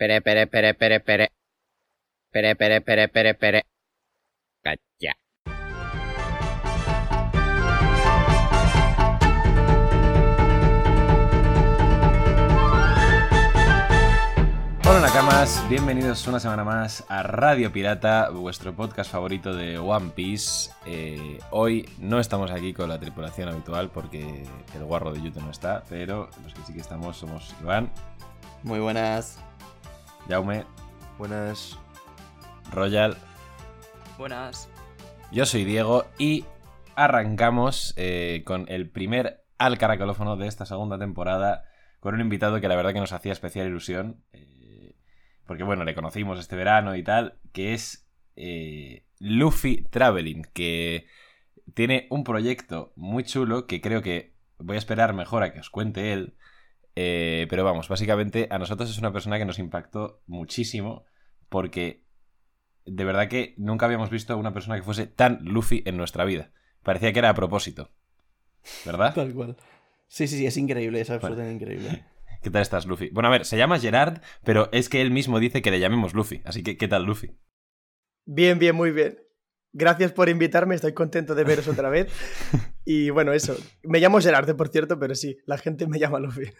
Pere, pere, pere, pere, pere. Pere, pere, pere, pere, pere. Cacha. Hola Nakamas, bienvenidos una semana más a Radio Pirata, vuestro podcast favorito de One Piece. Eh, hoy no estamos aquí con la tripulación habitual porque el guarro de YouTube no está, pero los que sí que estamos somos Iván, Muy buenas. Jaume, Buenas. Royal, Buenas. yo soy Diego y arrancamos eh, con el primer al caracolófono de esta segunda temporada con un invitado que la verdad que nos hacía especial ilusión. eh, porque bueno, le conocimos este verano y tal, que es eh, Luffy Traveling, que tiene un proyecto muy chulo que creo que voy a esperar mejor a que os cuente él. Eh, pero vamos, básicamente a nosotros es una persona que nos impactó muchísimo porque de verdad que nunca habíamos visto a una persona que fuese tan Luffy en nuestra vida. Parecía que era a propósito. ¿Verdad? Tal cual. Sí, sí, sí, es increíble, es absolutamente increíble. ¿Qué tal estás, Luffy? Bueno, a ver, se llama Gerard, pero es que él mismo dice que le llamemos Luffy. Así que, ¿qué tal, Luffy? Bien, bien, muy bien. Gracias por invitarme, estoy contento de veros otra vez. Y bueno, eso. Me llamo Gerardo, por cierto, pero sí, la gente me llama Luffy.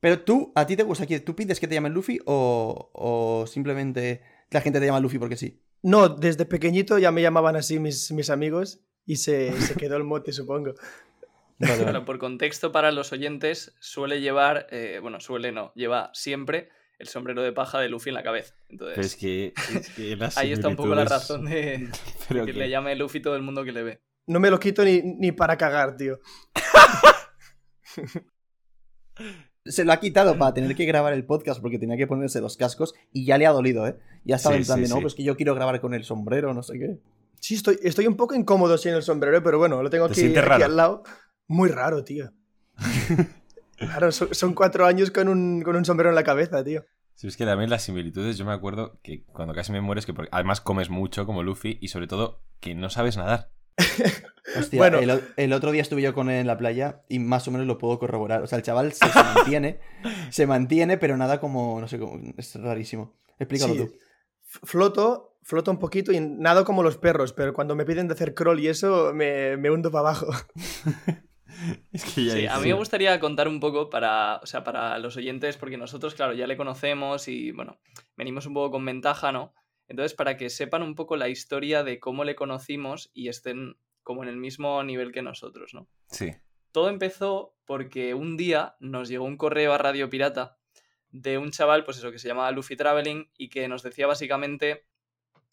Pero tú, ¿a ti te gusta que tú pides que te llamen Luffy o, o simplemente la gente te llama Luffy porque sí? No, desde pequeñito ya me llamaban así mis, mis amigos y se, se quedó el mote, supongo. Vale, vale. Bueno, por contexto para los oyentes, suele llevar, eh, bueno, suele no, lleva siempre el sombrero de paja de Luffy en la cabeza. Entonces, Pero es que, es que las ahí está un poco la razón de, Pero que que- le llame Luffy todo el mundo que le ve. No me lo quito ni, ni para cagar, tío. Se lo ha quitado para tener que grabar el podcast porque tenía que ponerse los cascos y ya le ha dolido, ¿eh? Ya estaba Sí, en plan sí, de, no, sí. pues que yo quiero grabar con el sombrero, no sé qué. Sí, estoy, estoy un poco incómodo sin el sombrero, pero bueno, lo tengo ¿Te aquí, aquí raro? al lado. Muy raro, tío. Claro, son, son cuatro años con un, con un sombrero en la cabeza, tío. Sí, es que también las similitudes, yo me acuerdo que cuando casi me mueres, que porque además comes mucho como Luffy y sobre todo que no sabes nadar. Hostia, Bueno. el, otro día estuve yo con él en la playa y más o menos lo puedo corroborar. O sea, el chaval se, se mantiene, se mantiene, pero nada como, no sé, cómo, es rarísimo. Explícalo Sí. tú. Floto, floto un poquito y nado como los perros, pero cuando me piden de hacer crawl y eso, me, me hundo para abajo. Es que ya Sí, a mí me gustaría contar un poco para, o sea, para los oyentes, porque nosotros, claro, ya le conocemos y, bueno, venimos un poco con ventaja, ¿no? Entonces, para que sepan un poco la historia de cómo le conocimos y estén como en el mismo nivel que nosotros, ¿no? Sí. Todo empezó porque un día nos llegó un correo a Radio Pirata de un chaval, pues eso, que se llamaba Luffy Traveling y que nos decía básicamente,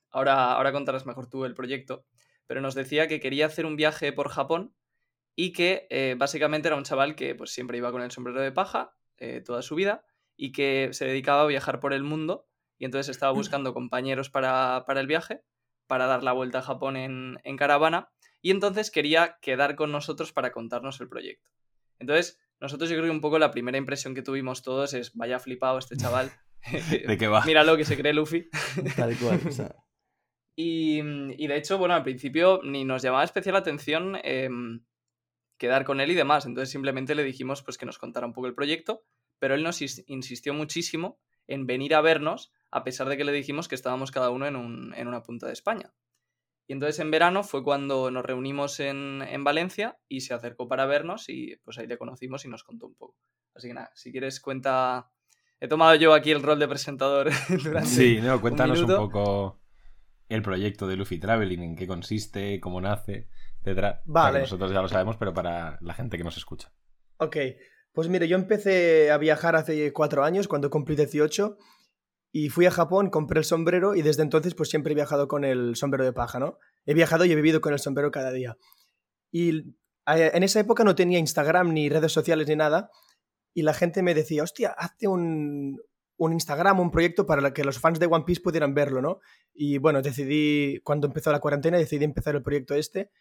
ahora, ahora contarás mejor tú el proyecto, pero nos decía que quería hacer un viaje por Japón y que eh, básicamente era un chaval que pues siempre iba con el sombrero de paja eh, toda su vida y que se dedicaba a viajar por el mundo y entonces estaba buscando compañeros para, para el viaje, para dar la vuelta a Japón en, en caravana y entonces quería quedar con nosotros para contarnos el proyecto. Entonces, nosotros yo creo que un poco la primera impresión que tuvimos todos es, vaya flipado este chaval. ¿De qué va? Míralo que se cree Luffy. Tal cual. o sea, Y, y de hecho, bueno, al principio ni nos llamaba especial atención em, quedar con él y demás. Entonces simplemente le dijimos pues que nos contara un poco el proyecto, pero él nos is- insistió muchísimo en venir a vernos, a pesar de que le dijimos que estábamos cada uno en, un- en una punta de España. Y entonces en verano fue cuando nos reunimos en, en Valencia y se acercó para vernos y pues ahí le conocimos y nos contó un poco. Así que nada, si quieres cuenta... He tomado yo aquí el rol de presentador durante... Sí, no, cuéntanos un, poco el proyecto de Luffy Traveling, en qué consiste, cómo nace, etcétera. O sea, que Vale. nosotros ya lo sabemos, pero para la gente que nos escucha. Ok, pues mire, yo empecé a viajar hace cuatro años, cuando cumplí 18, y fui a Japón, compré el sombrero y desde entonces pues siempre he viajado con el sombrero de paja, ¿no? He viajado y he vivido con el sombrero cada día. Y en esa época no tenía Instagram ni redes sociales ni nada, y la gente me decía, hostia, hazte un, un Instagram, un proyecto para que los fans de One Piece pudieran verlo, ¿no? Y bueno, decidí, cuando empezó la cuarentena, decidí empezar el proyecto este,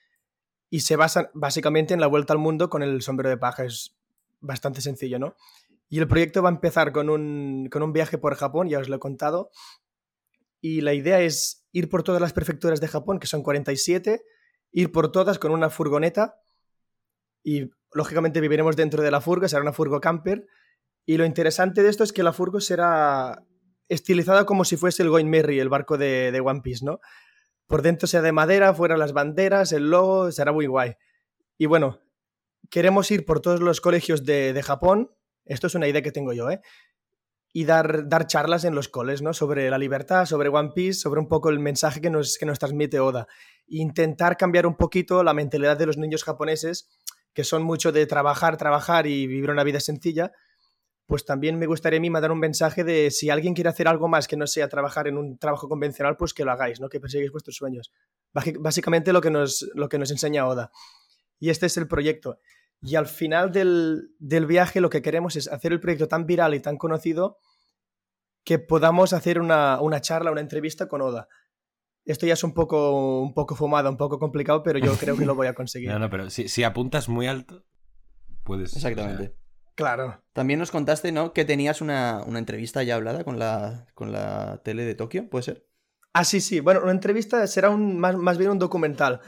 y se basa básicamente en la vuelta al mundo con el sombrero de paja. Es bastante sencillo, ¿no? Y el proyecto va a empezar con un, con un viaje por Japón, ya os lo he contado. Y la idea es ir por todas las prefecturas de Japón, que son 47, ir por todas con una furgoneta. Y lógicamente viviremos dentro de la furgo, será una furgo camper. Y lo interesante de esto es que la furgo será estilizada como si fuese el Going Merry, el barco de, de One Piece, ¿no? Por dentro sea de madera, fuera las banderas, el logo, será muy guay. Y bueno, queremos ir por todos los colegios de Japón, esto es una idea que tengo yo, ¿eh? Y dar, dar charlas en los coles, ¿no? Sobre la libertad, sobre One Piece, sobre un poco el mensaje que nos, que nos transmite Oda. Intentar cambiar un poquito la mentalidad de los niños japoneses, que son mucho de trabajar, trabajar y vivir una vida sencilla, pues también me gustaría a mí mandar un mensaje de si alguien quiere hacer algo más que no sea trabajar en un trabajo convencional, pues que lo hagáis, ¿no? Que perseguís vuestros sueños. Básicamente lo que nos, lo que nos enseña Oda. Y este es el proyecto. Y al final del, del viaje lo que queremos es hacer el proyecto tan viral y tan conocido que podamos hacer una, una charla, una entrevista con Oda. Esto ya es un poco, un poco fumado, un poco complicado, pero yo creo que lo voy a conseguir. No, no, pero si, si apuntas muy alto, puedes. Exactamente. Claro. También nos contaste, ¿no? Que tenías una, una entrevista ya hablada con la, con la tele de Tokio, ¿puede ser? Ah, sí, sí. Bueno, una entrevista será un, más, más bien un documental.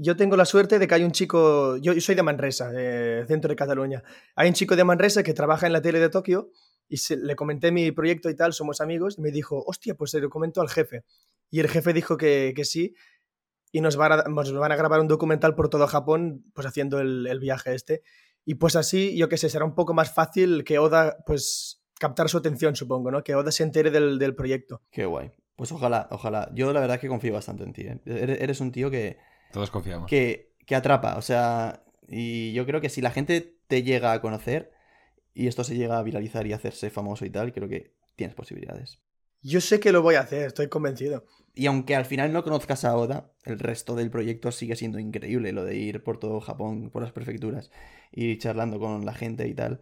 Yo tengo la suerte de que hay un chico, yo, soy de Manresa, eh, centro de Cataluña. Hay un chico de Manresa que trabaja en la tele de Tokio y se- le comenté mi proyecto y tal, somos amigos, me dijo, hostia, pues se lo comento al jefe. Y el jefe dijo que, que sí y nos van, a, grabar un documental por todo Japón, pues haciendo el, el viaje este. Y pues así, yo qué sé, será un poco más fácil que Oda, pues captar su atención, supongo, ¿no? Que Oda se entere del, del proyecto. Qué guay. Pues ojalá, ojalá. Yo la verdad que confío bastante en ti. ¿eh? Eres un tío que, Todos confiamos. que, que atrapa. O sea, y yo creo que si la gente te llega a conocer y esto se llega a viralizar y hacerse famoso y tal, creo que tienes posibilidades. Yo sé que lo voy a hacer, estoy convencido. Y aunque al final no conozcas a Oda, el resto del proyecto sigue siendo increíble, lo de ir por todo Japón, por las prefecturas, ir charlando con la gente y tal.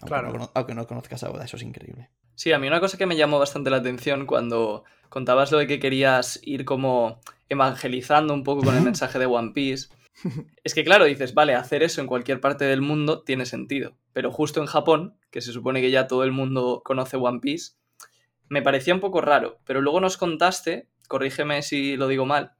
Aunque, Claro. no, aunque no conozcas a Oda, eso es increíble. Sí, a mí una cosa que me llamó bastante la atención cuando contabas lo de que querías ir como evangelizando un poco con el mensaje de One Piece, es que claro, dices, vale, hacer eso en cualquier parte del mundo tiene sentido, pero justo en Japón, que se supone que ya todo el mundo conoce One Piece, me parecía un poco raro, pero luego nos contaste, corrígeme si lo digo mal,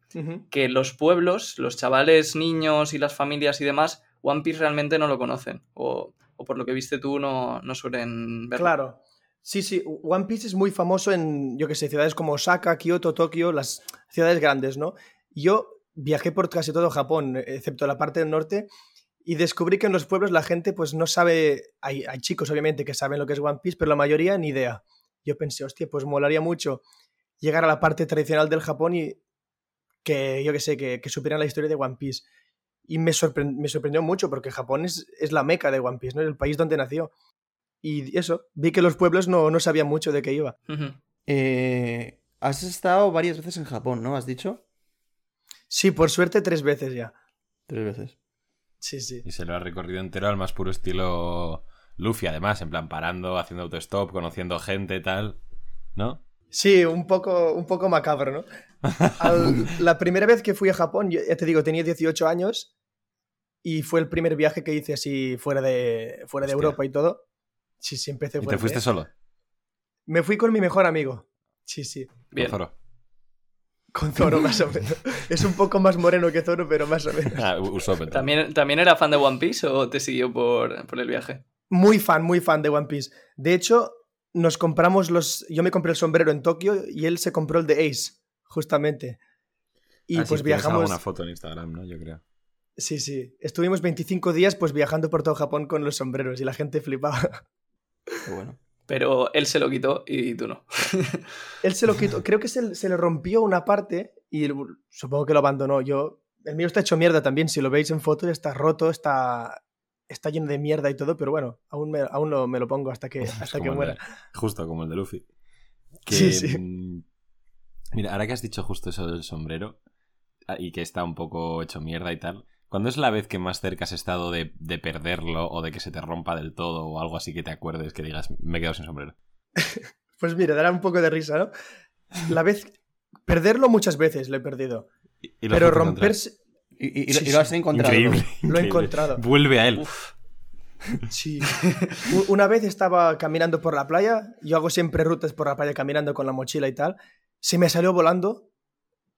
que los pueblos, los chavales, niños y las familias y demás, One Piece realmente no lo conocen, o, o por lo que viste tú no, no suelen verlo. Claro. Sí, sí, One Piece es muy famoso en, yo qué sé, ciudades como Osaka, Kioto, Tokio, las ciudades grandes, ¿no? Yo viajé por casi todo Japón, excepto la parte del norte, y descubrí que en los pueblos la gente pues no sabe, hay, hay chicos obviamente que saben lo que es One Piece, pero la mayoría ni idea. Yo pensé, hostia, pues molaría mucho llegar a la parte tradicional del Japón y que, yo qué sé, que, que supieran la historia de One Piece. Y me, sorpre- me sorprendió mucho porque Japón es, es la meca de One Piece, ¿no? El país donde nació. Y eso, vi que los pueblos no, no sabían mucho de qué iba. Eh, has estado varias veces en Japón, ¿no? ¿Has dicho? Sí, por suerte tres veces ya. Tres veces. Sí, sí. Y se lo ha recorrido entero al más puro estilo Luffy, además, en plan parando, haciendo autostop, conociendo gente, tal. ¿No? Sí, un poco, un poco macabro, ¿no? Al- la primera vez que fui a Japón, yo- ya te digo, tenía 18 años y fue el primer viaje que hice así fuera de, fuera de. Europa y todo. Sí, sí, empecé ¿Y te fuerte, fuiste ¿eh? solo? Me fui con mi mejor amigo. Sí, sí. Bien. Con Zoro. Con Zoro, más o menos. Es un poco más moreno que Zoro, pero más o menos. Ah, Usopp. ¿También, ¿También era fan de One Piece o te siguió por, por el viaje? Muy fan, muy fan de One Piece. De hecho, nos compramos los. Yo me compré el sombrero en Tokio y él se compró el de Ace, justamente. Y Ah, pues viajamos. alguna foto en Instagram, ¿no? Yo creo. Sí, sí. Estuvimos 25 días pues viajando por todo Japón con los sombreros y la gente flipaba. Qué bueno. Pero él se lo quitó y tú no. Él se lo quitó. Creo que se, se le rompió una parte y supongo que lo abandonó. Yo. El mío está hecho mierda también. Si lo veis en fotos, está roto, está. Está lleno de mierda y todo, pero bueno, aún me, aún lo- me lo pongo hasta que, hasta que muera. de- justo como el de Luffy. Que, Sí, sí. mm, Mira, ahora que has dicho justo eso del sombrero ah, y que está un poco hecho mierda y tal, ¿cuándo es la vez que más cerca has estado de, de perderlo o de que se te rompa del todo o algo así que te acuerdes que digas, me he quedado sin sombrero? Pues mira, dará un poco de risa, ¿no? La vez. Perderlo muchas veces lo he perdido. Y- y lo Pero romperse. Y, y- y Sí, lo has encontrado. Increíble. Lo he encontrado. Vuelve a él. Uf, Sí. Una vez estaba caminando por la playa, yo hago siempre rutas por la playa caminando con la mochila y tal, se me salió volando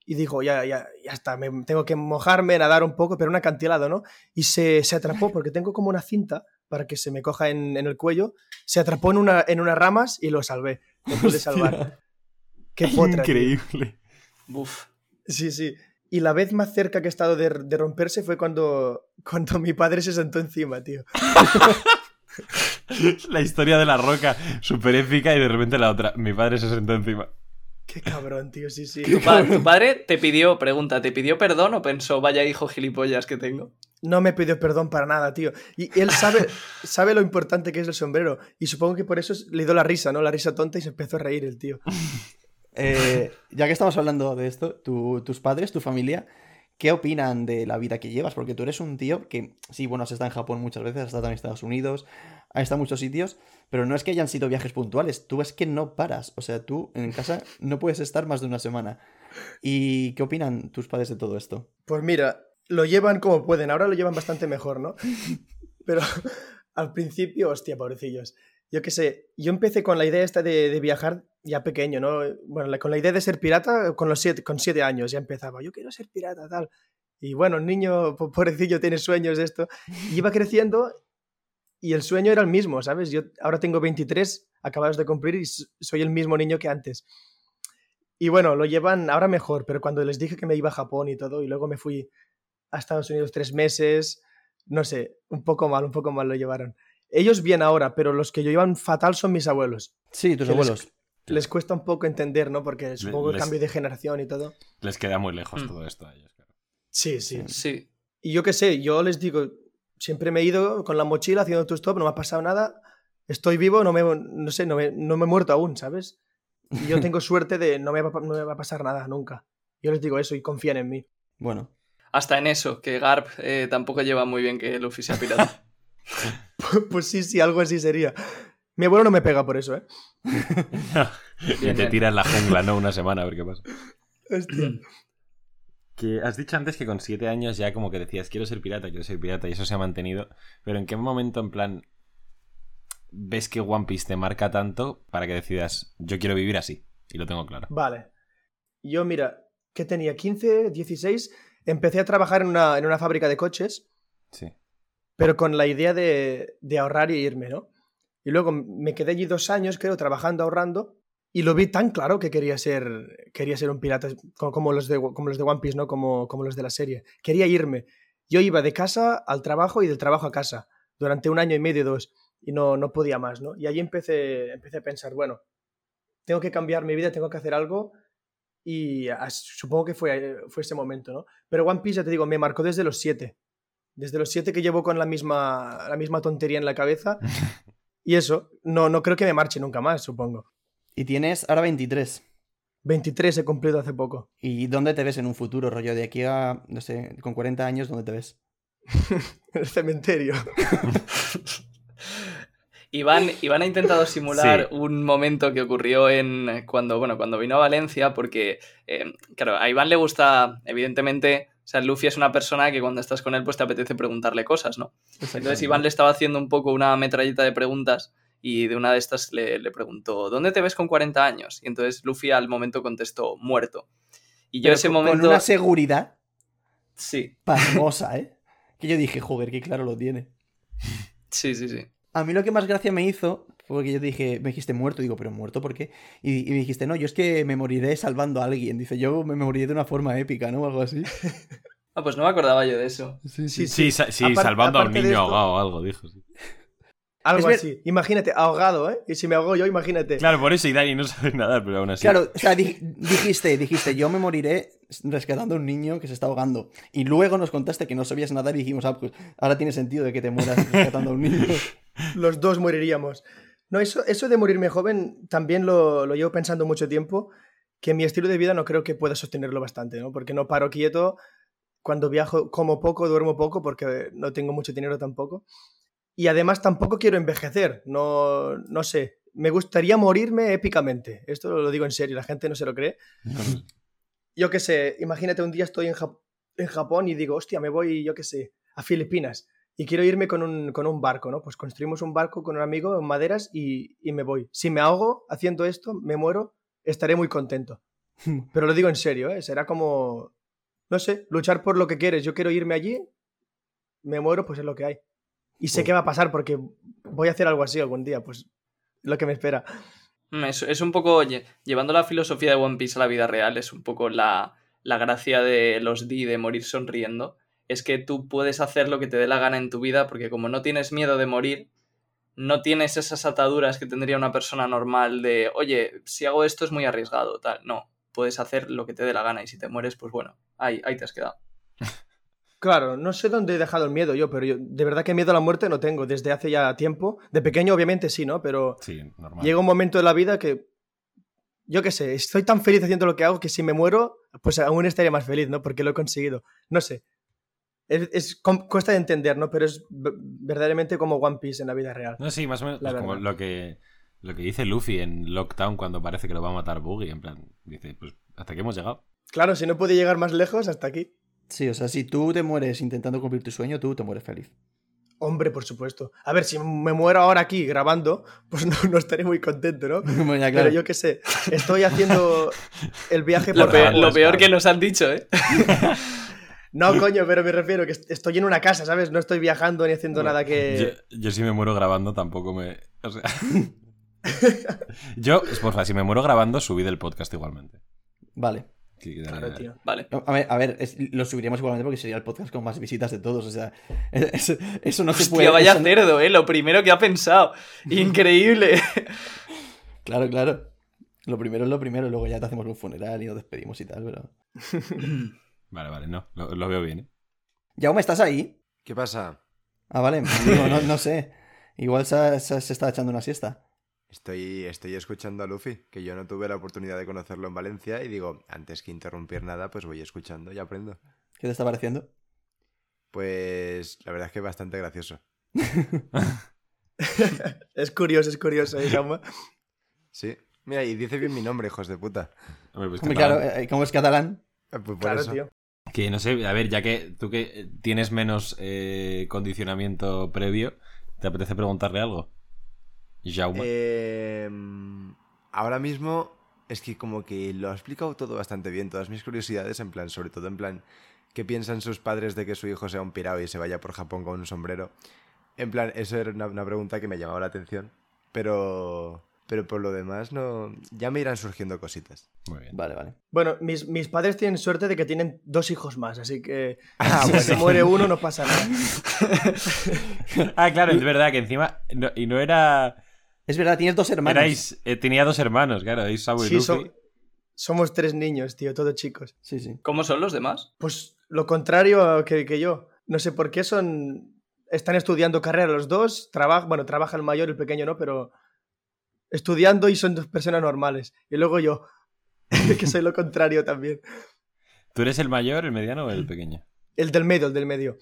y digo, ya, ya, ya está, me, tengo que mojarme, nadar un poco, pero un acantilado, ¿no? Y se, se atrapó porque tengo como una cinta para que se me coja en, en el cuello, se atrapó en, una, en unas ramas y lo salvé. Lo pude salvar. Qué potra. Increíble. Buf. Sí, sí. Y la vez más cerca que he estado de, de romperse fue cuando, cuando mi padre se sentó encima, tío. La historia de la roca, súper épica, y de repente la otra. Mi padre se sentó encima. Qué cabrón, tío, sí, sí. Tu, pa- tu padre te pidió, pregunta, ¿te pidió perdón o pensó, vaya hijo gilipollas que tengo? No me pidió perdón para nada, tío. Y él sabe, sabe lo importante que es el sombrero. Y supongo que por eso le dio la risa, ¿no? La risa tonta y se empezó a reír el tío. Eh, ya que estamos hablando de esto, tu- tus padres, tu familia, ¿qué opinan de la vida que llevas? Porque tú eres un tío que, sí, bueno, has estado en Japón muchas veces, has estado en Estados Unidos, has estado en muchos sitios, pero no es que hayan sido viajes puntuales, tú es que no paras. O sea, tú en casa no puedes estar más de una semana. ¿Y qué opinan tus padres de todo esto? Pues mira, lo llevan como pueden. Ahora lo llevan bastante mejor, ¿no? Pero al principio, hostia, pobrecillos. Yo qué sé, yo empecé con la idea esta de, de viajar ya pequeño, ¿no? Bueno, con la idea de ser pirata con los siete, con siete años ya empezaba. Yo quiero ser pirata, tal. Y bueno, el niño, po- pobrecillo, tiene sueños de esto. Y iba creciendo y el sueño era el mismo, ¿sabes? Yo ahora tengo 23 acabados de cumplir y soy el mismo niño que antes. Y bueno, lo llevan ahora mejor, pero cuando les dije que me iba a Japón y todo, y luego me fui a Estados Unidos tres meses, no sé, un poco mal, un poco mal lo llevaron. Ellos bien ahora, pero los que lo llevan fatal son mis abuelos. Sí, tus abuelos. Les cuesta un poco entender, ¿no? Porque supongo el les- cambio de generación y todo. Les queda muy lejos Mm. todo esto a ellos. claro. Sí, sí. Sí. Y yo qué sé, yo les digo, siempre me he ido con la mochila haciendo tu stop, no me ha pasado nada, estoy vivo, no me, no sé, no me, no me he muerto aún, ¿sabes? Y yo tengo suerte de no me, va, no me va a pasar nada nunca. Yo les digo eso y confían en mí. Bueno, Hasta en eso, que Garp eh, tampoco lleva muy bien que Luffy sea pirata. pues sí, sí, algo así sería. Mi abuelo no me pega por eso, ¿eh? y Bien, te tiras en la jungla, ¿no? Una semana a ver qué pasa. Hostia. Que has dicho antes que con siete años ya como que decías, quiero ser pirata, quiero ser pirata, y eso se ha mantenido. Pero ¿en qué momento, en plan, ves que One Piece te marca tanto para que decidas, yo quiero vivir así? Y lo tengo claro. Vale. Yo, mira, que tenía 15, 16, empecé a trabajar en una, en una fábrica de coches, Sí. pero con la idea de, de ahorrar y irme, ¿no? Y luego me quedé allí dos años, creo, trabajando, ahorrando, y lo vi tan claro que quería ser, quería ser un pirata, co- como los, de, como los de One Piece, ¿no? Como, como los de la serie. Quería irme. Yo iba de casa al trabajo y del trabajo a casa, durante un año y medio, dos, y no, no podía más, ¿no? Y allí empecé, empecé a pensar, bueno, tengo que cambiar mi vida, tengo que hacer algo, y supongo que fue, fue ese momento, ¿no? Pero One Piece, ya te digo, me marcó desde los siete. Desde los siete que llevo con la misma, la misma tontería en la cabeza. Y eso, no, no creo que me marche nunca más, supongo. y tienes ahora 23. 23 he cumplido hace poco. ¿Y dónde te ves en un futuro, rollo? De aquí a, no sé, con 40 años, ¿dónde te ves? En el cementerio. Iván, Iván ha intentado simular Sí. un momento que ocurrió en cuando, bueno, cuando vino a Valencia, porque, eh, claro, a Iván le gusta, evidentemente, o sea, Luffy es una persona que cuando estás con él, pues te apetece preguntarle cosas, ¿no? Entonces Iván le estaba haciendo un poco una metralleta de preguntas y de una de estas le, le preguntó, ¿dónde te ves con 40 años? Y entonces Luffy al momento contestó, muerto. Y yo Pero ese con- momento... Con una seguridad Sí, pasmosa, ¿eh? Que yo dije, joder, qué claro lo tiene. sí, sí, sí. A mí lo que más gracia me hizo fue que yo dije, me dijiste muerto, digo, pero muerto, ¿por qué? Y, y me dijiste, no, yo es que me moriré salvando a alguien. Dice, yo me moriré de una forma épica, ¿no? O algo así. Ah, pues no me acordaba yo de eso. Sí, Sí, Sí, sí, salvando a un niño esto- ahogado o algo, dijo. sí. Algo Es ver- así. Imagínate, ahogado, ¿eh? Y si me ahogo yo, imagínate. Claro, por eso y Dani no sabe nadar, pero aún así. Claro, o sea, di- dijiste, dijiste, yo me moriré rescatando a un niño que se está ahogando. Y luego nos contaste que no sabías nadar y dijimos, ah, pues ahora tiene sentido de que te mueras rescatando a un niño. Los dos moriríamos. No, eso, eso de morirme joven también lo, lo llevo pensando mucho tiempo, que mi estilo de vida no creo que pueda sostenerlo bastante, ¿no? Porque no paro quieto, cuando viajo como poco, duermo poco, porque no tengo mucho dinero tampoco. Y además tampoco quiero envejecer, no, no sé. Me gustaría morirme épicamente. Esto lo digo en serio, la gente no se lo cree. Yo qué sé, imagínate un día estoy en, Jap- en Japón y digo, hostia, me voy, yo qué sé, a Filipinas y quiero irme con un, con un barco, ¿no? Pues construimos un barco con un amigo en maderas y, y me voy. Si me ahogo haciendo esto, me muero, estaré muy contento. Pero lo digo en serio, ¿eh? Será como, no sé, luchar por lo que quieres. Yo quiero irme allí, me muero, pues es lo que hay. Y sé Uf. qué va a pasar porque voy a hacer algo así algún día, pues lo que me espera. Mm, Es, es un poco, lle- llevando la filosofía de One Piece a la vida real, es un poco la, la gracia de los D de morir sonriendo. Es que tú puedes hacer lo que te dé la gana en tu vida, porque como no tienes miedo de morir, no tienes esas ataduras que tendría una persona normal de, oye, si hago esto es muy arriesgado, tal. No, puedes hacer lo que te dé la gana y si te mueres, pues bueno, ahí, ahí te has quedado. Claro, no sé dónde he dejado el miedo yo, pero yo de verdad que miedo a la muerte no tengo desde hace ya tiempo. De pequeño obviamente sí, ¿no? Pero Sí, normal. llega un momento de la vida que, yo qué sé, estoy tan feliz haciendo lo que hago que si me muero, pues aún estaría más feliz, ¿no? Porque lo he conseguido. No sé. Es, es- cuesta de entender, ¿no? Pero es verdaderamente como One Piece en la vida real. No, sí, más o menos La pues como lo que, lo que dice Luffy en Lockdown cuando parece que lo va a matar Buggy. En plan, dice, pues hasta aquí hemos llegado. Claro, si no puede llegar más lejos, hasta aquí. Sí, o sea, si tú te mueres intentando cumplir tu sueño, tú te mueres feliz. Hombre, por supuesto. A ver, si me muero ahora aquí grabando, pues no, no estaré muy contento, ¿no? Bueno, ya, Pero claro. yo qué sé, estoy haciendo el viaje Lo por... peor, grabando lo peor que nos han dicho, ¿eh? No, coño, pero me refiero que est- estoy en una casa, ¿sabes? No estoy viajando ni haciendo nada que... Yo, yo si me muero grabando tampoco me... O sea... yo, porfa, si me muero grabando, subí del podcast igualmente. Vale. Sí, Claro, tío. Vale. A ver, a ver es- lo subiríamos igualmente porque sería el podcast con más visitas de todos. O sea, es- es- eso no se puede. vaya eso cerdo, ¿eh? Lo primero que ha pensado. Increíble. Claro, claro. Lo primero es lo primero, luego ya te hacemos un funeral y nos despedimos y tal, pero. Vale, vale, no, lo, lo veo bien. ¿eh? Jaume, ¿estás ahí? ¿Qué pasa? Ah, vale. Digo, no, no sé. Igual se, se- se está echando una siesta. Estoy, estoy escuchando a Luffy, que yo no tuve la oportunidad de conocerlo en Valencia y digo, antes que interrumpir nada, pues voy escuchando y aprendo. ¿Qué te está pareciendo? Pues la verdad es que es bastante gracioso. Es curioso, es curioso, ¿eh, Jaume? Sí. Mira, y dice bien mi nombre, hijos de puta. Hombre, pues Hombre, claro, eh, como es catalán. Ah, Pues por Claro, eso. tío. Que no sé, a ver, ya que tú que tienes menos eh, condicionamiento previo, ¿te apetece preguntarle algo? Jaume. Eh, ahora mismo es que como que lo ha explicado todo bastante bien, todas mis curiosidades, en plan, sobre todo en plan, ¿qué piensan sus padres de que su hijo sea un pirado y se vaya por Japón con un sombrero? En plan, eso era una, una pregunta que me llamaba la atención, pero... Pero por lo demás, no. Ya me irán surgiendo cositas. Muy bien. Vale, vale. Bueno, mis, mis padres tienen suerte de que tienen dos hijos más, así que Ah, si bueno. se muere uno no pasa nada. Ah, claro, es verdad que encima. no- y no era. Es verdad, tienes dos hermanos. Erais, eh, tenía dos hermanos, claro, Sabu y Sí, Luffy. so- somos tres niños, tío, todos chicos. Sí, sí. ¿Cómo son los demás? Pues lo contrario que, que yo. No sé por qué son. Están estudiando carrera los dos. Trabaja, bueno, trabaja el mayor, el pequeño no, pero. Estudiando y son dos personas normales. Y luego yo, que soy lo contrario también. ¿Tú eres el mayor, el mediano o el pequeño? El del medio, el del medio.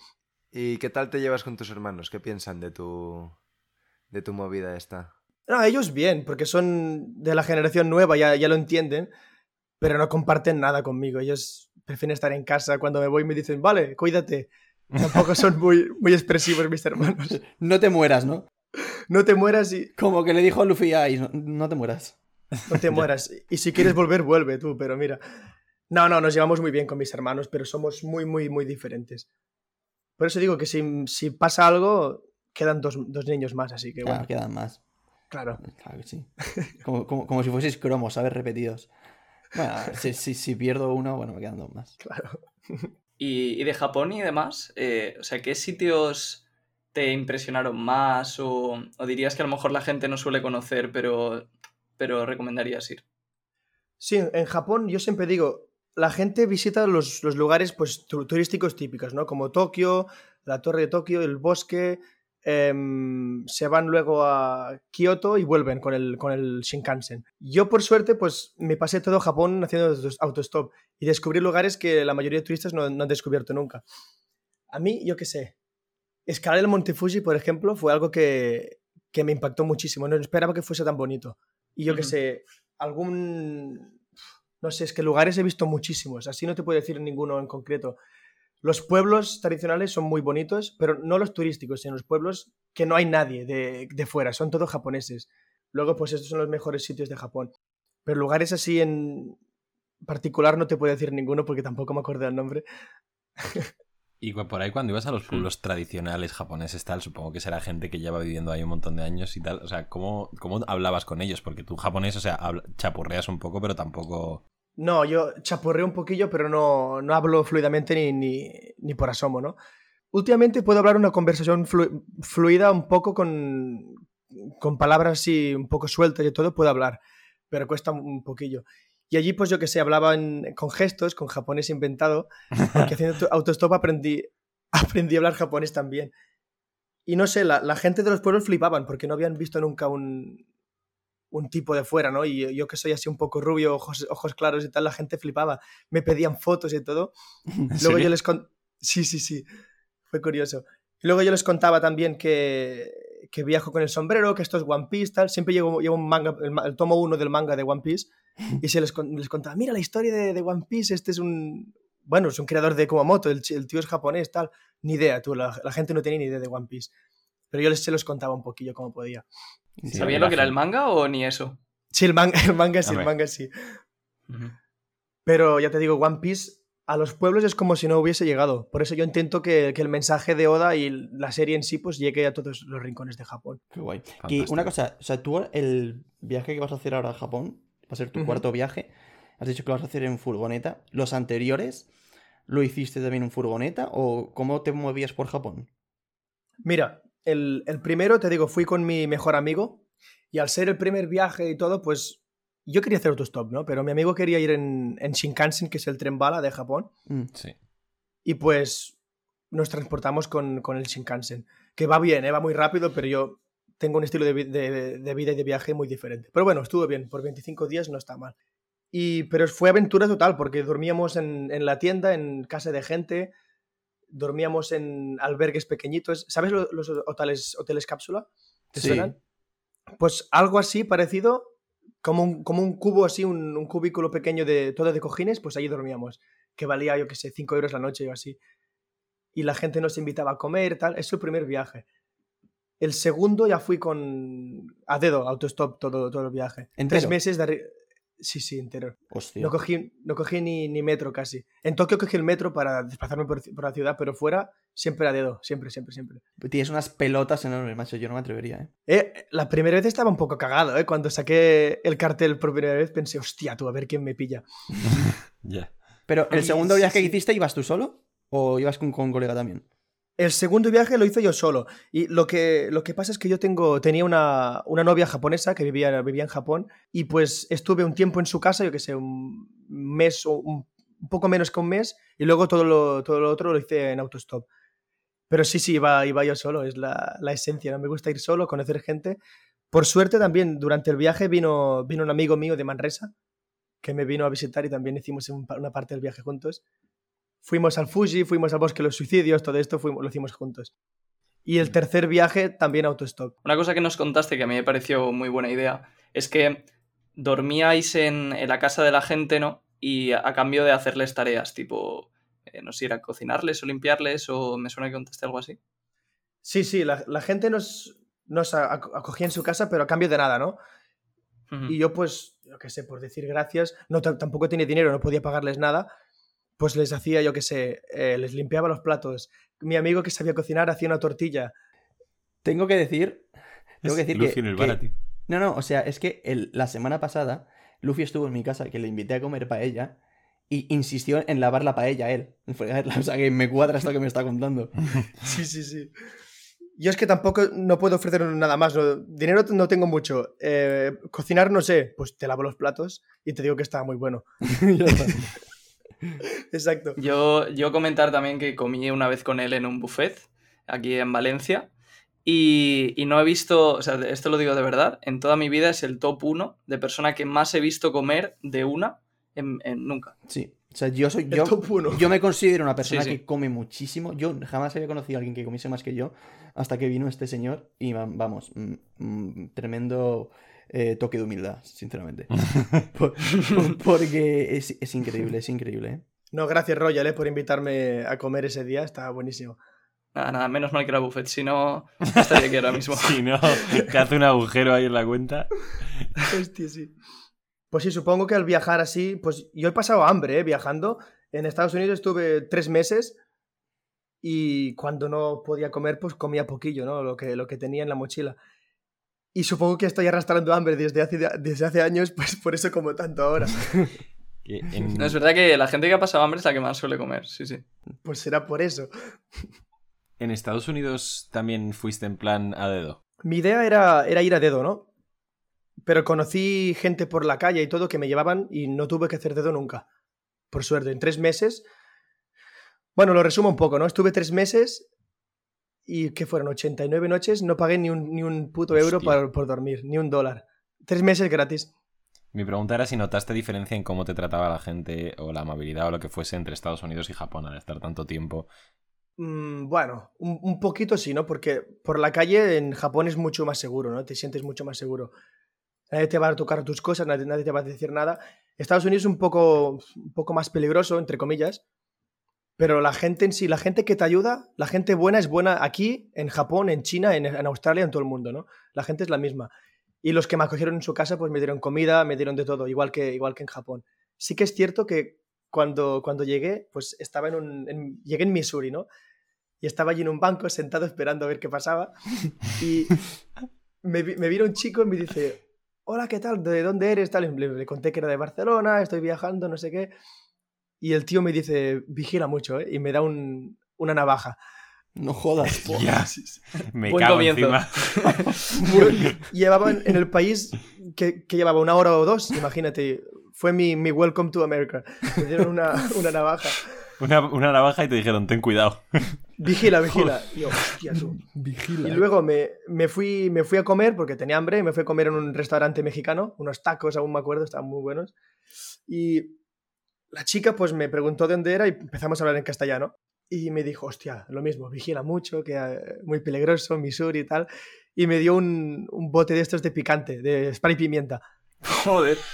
¿Y qué tal te llevas con tus hermanos? ¿Qué piensan de tu. de tu movida esta? No, ellos bien, porque son de la generación nueva, ya, ya lo entienden, pero no comparten nada conmigo. Ellos prefieren estar en casa. Cuando me voy me dicen, vale, cuídate. Tampoco son muy, muy expresivos mis hermanos. No te mueras, ¿no? No te mueras y Como que le dijo a Luffy a Ice, no, no te mueras. no te mueras. Y si quieres volver, vuelve tú, pero mira. No, no, nos llevamos muy bien con mis hermanos, pero somos muy, muy, muy diferentes. Por eso digo que si, si pasa algo, quedan dos, dos niños más, así que Claro, bueno, quedan más. claro. Claro que sí. Como, como, como si fueseis cromos, ¿sabes? Repetidos. Bueno, si, si, si pierdo uno, bueno, me quedan dos más. Claro. Y, y de Japón y demás, eh, o sea, ¿qué sitios te impresionaron más? O, o dirías que a lo mejor la gente no suele conocer, pero, pero recomendarías ir? Sí, en Japón yo siempre digo, la gente visita los, los lugares pues, tu- turísticos típicos, ¿no? Como Tokio, la Torre de Tokio, el bosque, em, se van luego a Kioto y vuelven con el, con el Shinkansen. Yo por suerte pues me pasé todo Japón haciendo autos- autostop y descubrí lugares que la mayoría de turistas no, no han descubierto nunca. A mí, yo qué sé, escalar el Monte Fuji, por ejemplo, fue algo que, que me impactó muchísimo. No esperaba que fuese tan bonito. Y yo qué Ujú. sé, algún... No sé, es que lugares he visto muchísimos. Así no te puedo decir ninguno en concreto. Los pueblos tradicionales son muy bonitos, pero no los turísticos, sino los pueblos que no hay nadie de, de fuera, son todos japoneses. Luego, pues estos son los mejores sitios de Japón. Pero lugares así en particular no te puedo decir ninguno porque tampoco me acuerdo del nombre. Y por ahí cuando ibas a los pueblos tradicionales japoneses, tal, supongo que será gente que lleva viviendo ahí un montón de años y tal. O sea, ¿cómo, cómo hablabas con ellos? Porque tú japonés, o sea, chapurreas un poco, pero tampoco... No, yo chapurreo un poquillo, pero no, no hablo fluidamente ni, ni, ni por asomo, ¿no? Últimamente puedo hablar una conversación flu- fluida un poco con, con palabras así un poco sueltas y todo, puedo hablar, pero cuesta un poquillo. Y allí, pues yo que sé, hablaba en- con gestos, con japonés inventado, porque haciendo autostop aprendí, aprendí a hablar japonés también. Y no sé, la, la gente de los pueblos flipaban porque no habían visto nunca un, un tipo de fuera, ¿no? Y yo que soy así un poco rubio, ojos, ojos claros y tal, la gente flipaba. Me pedían fotos y todo. Luego serio? yo les con... Sí, sí, sí. Fue curioso. Luego yo les contaba también que, que viajo con el sombrero, que esto es One Piece, tal. Siempre llevo, llevo un manga, el, el tomo uno del manga de One Piece. Y se les, les contaba, mira la historia de, de One Piece, este es un... Bueno, es un creador de Kumamoto, el, el tío es japonés, tal. Ni idea, tú, la, la gente no tenía ni idea de One Piece. Pero yo les, se los contaba un poquillo como podía. Sí, ¿Sabía lo que era el manga o ni eso? Sí, el manga, el manga sí, el manga sí. Pero ya te digo, One Piece a los pueblos es como si no hubiese llegado. Por eso yo intento que, que el mensaje de Oda y la serie en sí pues llegue a todos los rincones de Japón. Qué guay. Y una cosa, o sea, tú el viaje que vas a hacer ahora a Japón, va a ser tu cuarto viaje, has dicho que lo vas a hacer en furgoneta. ¿Los anteriores lo hiciste también en furgoneta o cómo te movías por Japón? Mira, el, el primero, te digo, fui con mi mejor amigo y al ser el primer viaje y todo, pues yo quería hacer autostop, ¿no? Pero mi amigo quería ir en, en Shinkansen, que es el tren bala de Japón, Mm. Sí. y pues nos transportamos con, con el Shinkansen, que va bien, ¿eh? va muy rápido, pero yo tengo un estilo de, vi- de- de vida y de viaje muy diferente. Pero bueno, estuvo bien, por 25 días no está mal. Y, pero fue aventura total, porque dormíamos en, en la tienda, en casa de gente, dormíamos en albergues pequeñitos. ¿Sabes lo- los hoteles, hoteles cápsula? ¿Te Sí. suenan? Pues algo así parecido, como un, como un cubo así, un, un cubículo pequeño de todo de cojines, pues allí dormíamos, que valía, yo qué sé, 5 euros la noche o así. Y la gente nos invitaba a comer, tal. Es su primer viaje. El segundo ya fui con a dedo, autostop, todo, todo el viaje. Tres ¿Entero? meses de... arri- Sí, sí, entero. Hostia. No cogí, no cogí ni, ni metro casi. En Tokio cogí el metro para desplazarme por, por la ciudad, pero fuera siempre a dedo, siempre, siempre, siempre. Tienes unas pelotas enormes, macho. Yo no me atrevería, ¿eh? Eh, la primera vez estaba un poco cagado, ¿eh? Cuando saqué el cartel por primera vez pensé, hostia, tú, a ver quién me pilla. Ya. Pero, ¿el segundo sí, viaje que hiciste ibas tú solo? ¿O ibas con, con un colega también? El segundo viaje lo hice yo solo. Y lo que, lo que pasa es que yo tengo, tenía una, una novia japonesa que vivía, vivía en Japón y pues estuve un tiempo en su casa, yo que sé, un mes o un, poco menos que un mes y luego todo lo, todo lo otro lo hice en autostop. Pero sí, sí, iba, iba yo solo, es la, la esencia, ¿no? Me gusta ir solo, conocer gente. Por suerte también durante el viaje vino, vino un amigo mío de Manresa que me vino a visitar y también hicimos una parte del viaje juntos. Fuimos al Fuji, fuimos al Bosque de los Suicidios, todo esto fuimos, lo hicimos juntos. Y el tercer viaje también autostop. Una cosa que nos contaste que a mí me pareció muy buena idea es que dormíais en, en la casa de la gente, ¿no? Y a, a cambio de hacerles tareas, tipo, eh, no sé, ir a cocinarles o limpiarles, o me suena que contaste algo así. Sí, sí, la, la gente nos, nos acogía en su casa, pero a cambio de nada, ¿no? Y yo, pues, yo qué sé, por decir gracias, no, tampoco tenía dinero, no podía pagarles nada, pues les hacía, yo qué sé, eh, les limpiaba los platos. Mi amigo que sabía cocinar hacía una tortilla. Tengo que decir. Tengo que decir Luffy que. en el que- bar a ti. No, no, o sea, es que el- la semana pasada Luffy estuvo en mi casa, que le invité a comer paella, y insistió en lavar la paella a él. O sea, que me cuadra esto que me está contando. Sí, sí, sí. Yo es que tampoco no puedo ofrecer nada más. no- dinero no tengo mucho. Eh, cocinar no sé. Pues te lavo los platos y te digo que estaba muy bueno. Exacto. Yo, yo comentar también que comí una vez con él en un buffet aquí en Valencia y, y no he visto, o sea, esto lo digo de verdad, en toda mi vida es el top 1 de persona que más he visto comer de una en, en- nunca. Sí. O sea, yo soy. Yo, yo me considero una persona Sí, sí. que come muchísimo. Yo jamás había conocido a alguien que comiese más que yo hasta que vino este señor. Y va- vamos, mm, mm, tremendo eh, toque de humildad, sinceramente. Por- por- porque es, es increíble, es increíble. ¿eh? No, gracias Royal eh, por invitarme a comer ese día. Estaba buenísimo. Nada, nada, menos mal que era buffet, si no estaría aquí ahora mismo. Si no, te hace un agujero ahí en la cuenta. Hostia, sí. Pues sí, supongo que al viajar así, pues yo he pasado hambre, ¿eh? Viajando. En Estados Unidos estuve tres meses y cuando no podía comer, pues comía poquillo, ¿no? Lo que, lo que tenía en la mochila. Y supongo que estoy arrastrando hambre desde hace, desde hace años, pues por eso como tanto ahora. En- No, es verdad que la gente que ha pasado hambre es la que más suele comer, sí, sí. Pues será por eso. ¿En Estados Unidos también fuiste en plan a dedo? Mi idea era, era ir a dedo, ¿no? Pero conocí gente por la calle y todo que me llevaban y no tuve que hacer dedo nunca. Por suerte, en tres meses. Bueno, lo resumo un poco, ¿no? Estuve tres meses y que fueron 89 noches, no pagué ni un, ni un puto euro por, por dormir, ni un dólar. Tres meses gratis. Mi pregunta era si notaste diferencia en cómo te trataba la gente o la amabilidad o lo que fuese entre Estados Unidos y Japón al estar tanto tiempo. Mm, bueno, un, un poquito sí, ¿no? Porque por la calle en Japón es mucho más seguro, ¿no? Te sientes mucho más seguro. Nadie te va a tocar tus cosas, nadie, nadie te va a decir nada. Estados Unidos es un poco, un poco más peligroso, entre comillas. Pero la gente en sí, la gente que te ayuda, la gente buena es buena aquí, en Japón, en China, en, en Australia, en todo el mundo, ¿no? La gente es la misma. Y los que me acogieron en su casa, pues me dieron comida, me dieron de todo, igual que, igual que en Japón. Sí que es cierto que cuando, cuando llegué, pues estaba en un... en- llegué en Missouri, ¿no? Y estaba allí en un banco sentado esperando a ver qué pasaba. Y me, me vino un chico y me dice, hola, ¿qué tal? ¿De dónde eres? Tal, le, le conté que era de Barcelona, estoy viajando, no sé qué. Y el tío me dice, vigila mucho, ¿eh? Y me da un- una navaja. No jodas. Ya, me Buen cago comienzo. encima. Llevaba en, en el país que, que llevaba una hora o dos, imagínate. Fue mi, mi welcome to America. Me dieron una, una navaja. Una, una navaja y te dijeron, ten cuidado. Vigila, vigila. Y yo, hostia, tú. Vigila. Y luego me, me fui, me fui a comer porque tenía hambre. Me fui a comer en un restaurante mexicano. Unos tacos, aún me acuerdo, estaban muy buenos. Y la chica pues me preguntó de dónde era y empezamos a hablar en castellano. Y me dijo, hostia, lo mismo, vigila mucho, que eh, muy peligroso, Missouri y tal. Y me dio un, un bote de estos de picante, de spray y pimienta. Joder.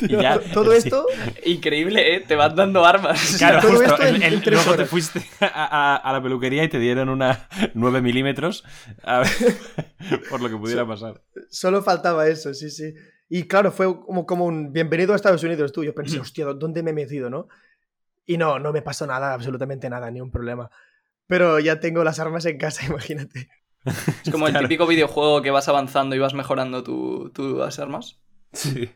Y ya, Todo sí. esto, Increíble, ¿eh? Te van dando armas. Claro, todo justo. esto en- el- el- en luego te fuiste a, a- a la peluquería y te dieron una 9 milímetros a ver, por lo que pudiera pasar. solo faltaba eso, sí, sí. Y claro, fue como, como un bienvenido a Estados Unidos tú. Yo pensé, hostia, ¿dónde me he metido, no? Y no, no me pasó nada, absolutamente nada, ni un problema. Pero ya tengo las armas en casa, imagínate. Es como el Claro. típico videojuego que vas avanzando y vas mejorando tu, tus armas. Sí.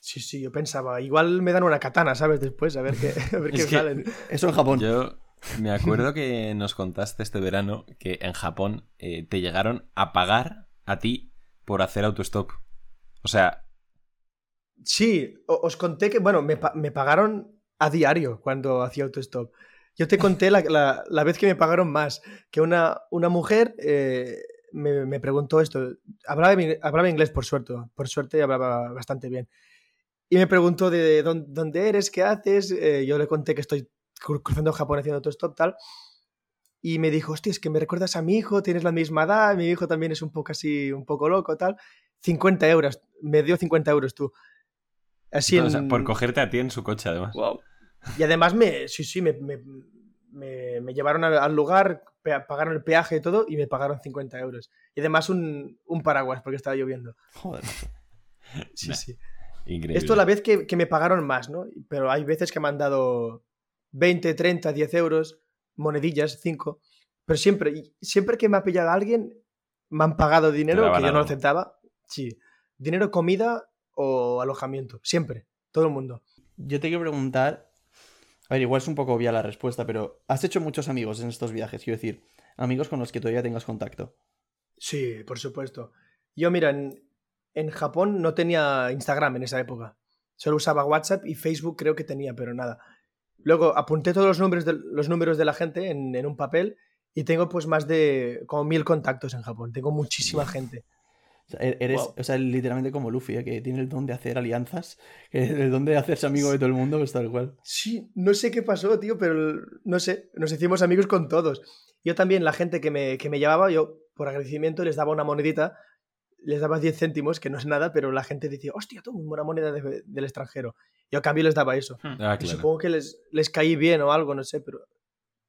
Sí, sí, yo pensaba, igual me dan una katana, ¿sabes? Después, a ver qué, a ver qué Es que- salen. Eso en Japón. Yo me acuerdo que nos contaste este verano que en Japón eh, te llegaron a pagar a ti por hacer autostop. O sea, Sí, os conté que, bueno, me, me pagaron a diario cuando hacía autostop. Yo te conté la, la- la vez que me pagaron más, que una, una mujer eh, me, me preguntó esto. Hablaba, hablaba inglés, por suerte, por suerte hablaba bastante bien. Y me preguntó de dónde, eres, qué haces. Eh, yo le conté que estoy cru- cruzando Japón haciendo autostop, tal. Y me dijo, hostia, es que me recuerdas a mi hijo, tienes la misma edad, mi hijo también es un poco así, un poco loco, tal. 50 euros, me dio 50 euros tú. Así o sea, en- por cogerte a ti en su coche, además. Wow. y además me, sí, sí, me, me, me- me llevaron al, lugar, pagaron el peaje y todo, y me pagaron 50 euros. Y además un, un paraguas, porque estaba lloviendo. Joder. Sí, Nah. sí. Increíble. Esto la vez que, que me pagaron más, ¿no? Pero hay veces que me han dado 20, 30, 10 euros, monedillas, 5. Pero siempre, siempre que me ha pillado alguien, me han pagado dinero que yo no aceptaba. Sí. Dinero, comida o alojamiento. Siempre. Todo el mundo. Yo te quiero preguntar. A ver, igual es un poco obvia la respuesta, pero ¿has hecho muchos amigos en estos viajes? Quiero decir, amigos con los que todavía tengas contacto. Sí, por supuesto. Yo, mira, en, en Japón no tenía Instagram en esa época. Solo usaba WhatsApp y Facebook creo que tenía, pero nada. Luego apunté todos los números de, los números de la gente en, en un papel y tengo pues más de como mil contactos en Japón. Tengo muchísima gente. O sea, e- eres, Wow. o sea, literalmente como Luffy, ¿eh? que tiene el don de hacer alianzas, que el don de hacerse amigo de todo el mundo, pues tal cual. Sí, no sé qué pasó, tío, pero no sé, nos hicimos amigos con todos. Yo también, la gente que me, que me llevaba, yo por agradecimiento les daba una monedita, les daba 10 céntimos, que no es nada, pero la gente decía, hostia, tú, una moneda de- del extranjero. Yo a cambio les daba eso. Ah, Y claro. supongo que les, les caí bien o algo, no sé, pero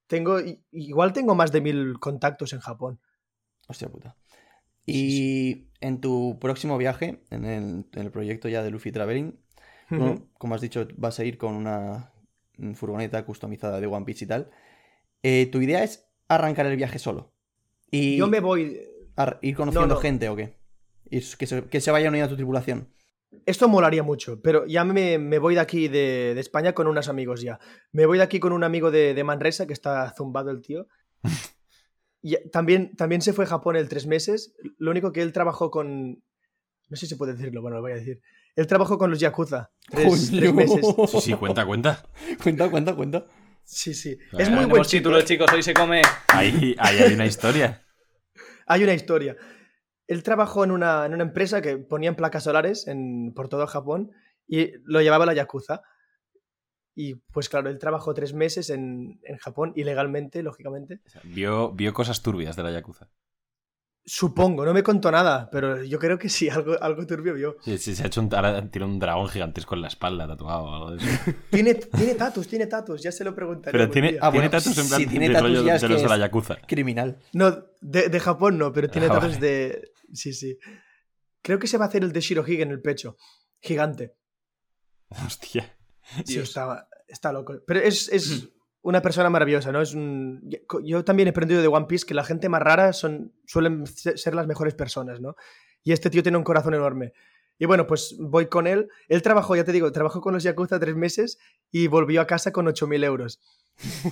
tengo, i- igual tengo más de mil contactos en Japón. Hostia puta. Y en tu próximo viaje, en el, en el proyecto ya de Luffy Traveling, ¿no? como has dicho, vas a ir con una furgoneta customizada de One Piece y tal. eh, tu idea es arrancar el viaje solo. Y Yo me voy. ar- ir conociendo No, no. gente o qué. Ir- que, se, que se vaya uniendo a tu tripulación. Esto molaría mucho, pero ya me, me voy de aquí, de, de España, con unos amigos ya. Me voy de aquí con un amigo de, de Manresa, que está zumbado el tío. Y también, también se fue a Japón el tres meses. Lo único que él trabajó con... No sé si se puede decirlo, bueno, lo voy a decir. Él trabajó con los Yakuza. Tres, tres meses. Sí, sí, cuenta, cuenta. cuenta, cuenta, cuenta. Sí, sí. Claro. Es muy buen título, chicos, hoy se come. Ahí, ahí hay una historia. Hay una historia. Él trabajó en una, en una empresa que ponían placas solares en, por todo Japón y lo llevaba la Yakuza. Y pues claro, él trabajó tres meses en, en Japón ilegalmente, lógicamente. O sea, Vio, vio cosas turbias de la Yakuza. Supongo, no me contó nada, pero yo creo que sí, algo, algo turbio vio. Sí, sí, se ha hecho un, ahora tiene un dragón gigantesco en la espalda tatuado o algo de eso. Tiene, tiene tatus, tiene tatus, ya se lo preguntaré. Pero tiene. Ah, tiene bueno, tatus en si plan tiene de tatus rollo ya de los de la Yakuza. Criminal. No, de, de Japón no, pero tiene Ah, tatus vale. de... Sí, sí. Creo que se va a hacer el de Shirohige en el pecho. Gigante. Hostia. Sí, está, está loco. Pero es, es una persona maravillosa, ¿no? Es un... Yo también he aprendido de One Piece que la gente más rara son, suelen se- ser las mejores personas, ¿no? Y este tío tiene un corazón enorme. Y bueno, pues voy con él. Él trabajó, ya te digo, trabajó con los Yakuza tres meses y volvió a casa con 8.000 euros.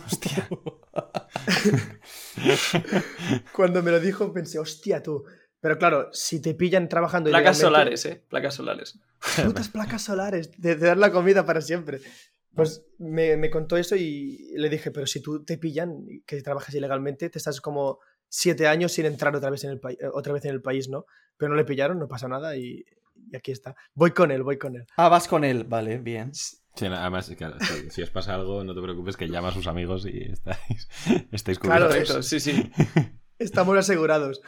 Hostia. Cuando me lo dijo pensé, hostia tú. Pero claro, si te pillan trabajando... Placas solares, ¿eh? Placas solares. putas placas solares, de, de dar la comida para siempre. Pues me, me contó eso y le dije, pero si tú te pillan, que trabajas ilegalmente, te estás como siete años sin entrar otra vez en el, eh, otra vez en el país, ¿no? Pero no le pillaron, no pasa nada y, y aquí está. Voy con él, voy con él. Ah, vas con él. Vale, bien. Sí, nada más, claro, si, si os pasa algo, no te preocupes que llama a sus amigos y estáis, estáis Claro, cubiertos. Correcto, sí, sí. Estamos asegurados.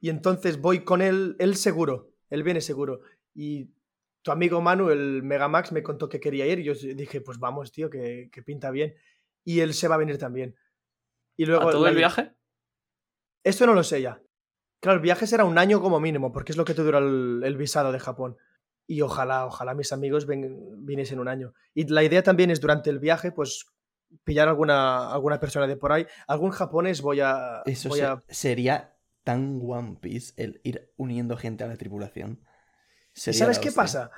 Y entonces voy con él, él seguro, él viene seguro. Y tu amigo Manu, el Megamax, me contó que quería ir y yo dije, pues vamos, tío, que, que pinta bien. Y él se va a venir también. Y luego ¿A todo la- el viaje? Esto no lo sé ya. Claro, el viaje será un año como mínimo, porque es lo que te dura el, el visado de Japón. Y ojalá, ojalá mis amigos ven- viniesen un año. Y la idea también es durante el viaje, pues pillar alguna, alguna persona de por ahí. Algún japonés voy a... Eso voy se- a... sería tan One Piece el ir uniendo gente a la tripulación. ¿Y Sería sabes la qué pasa?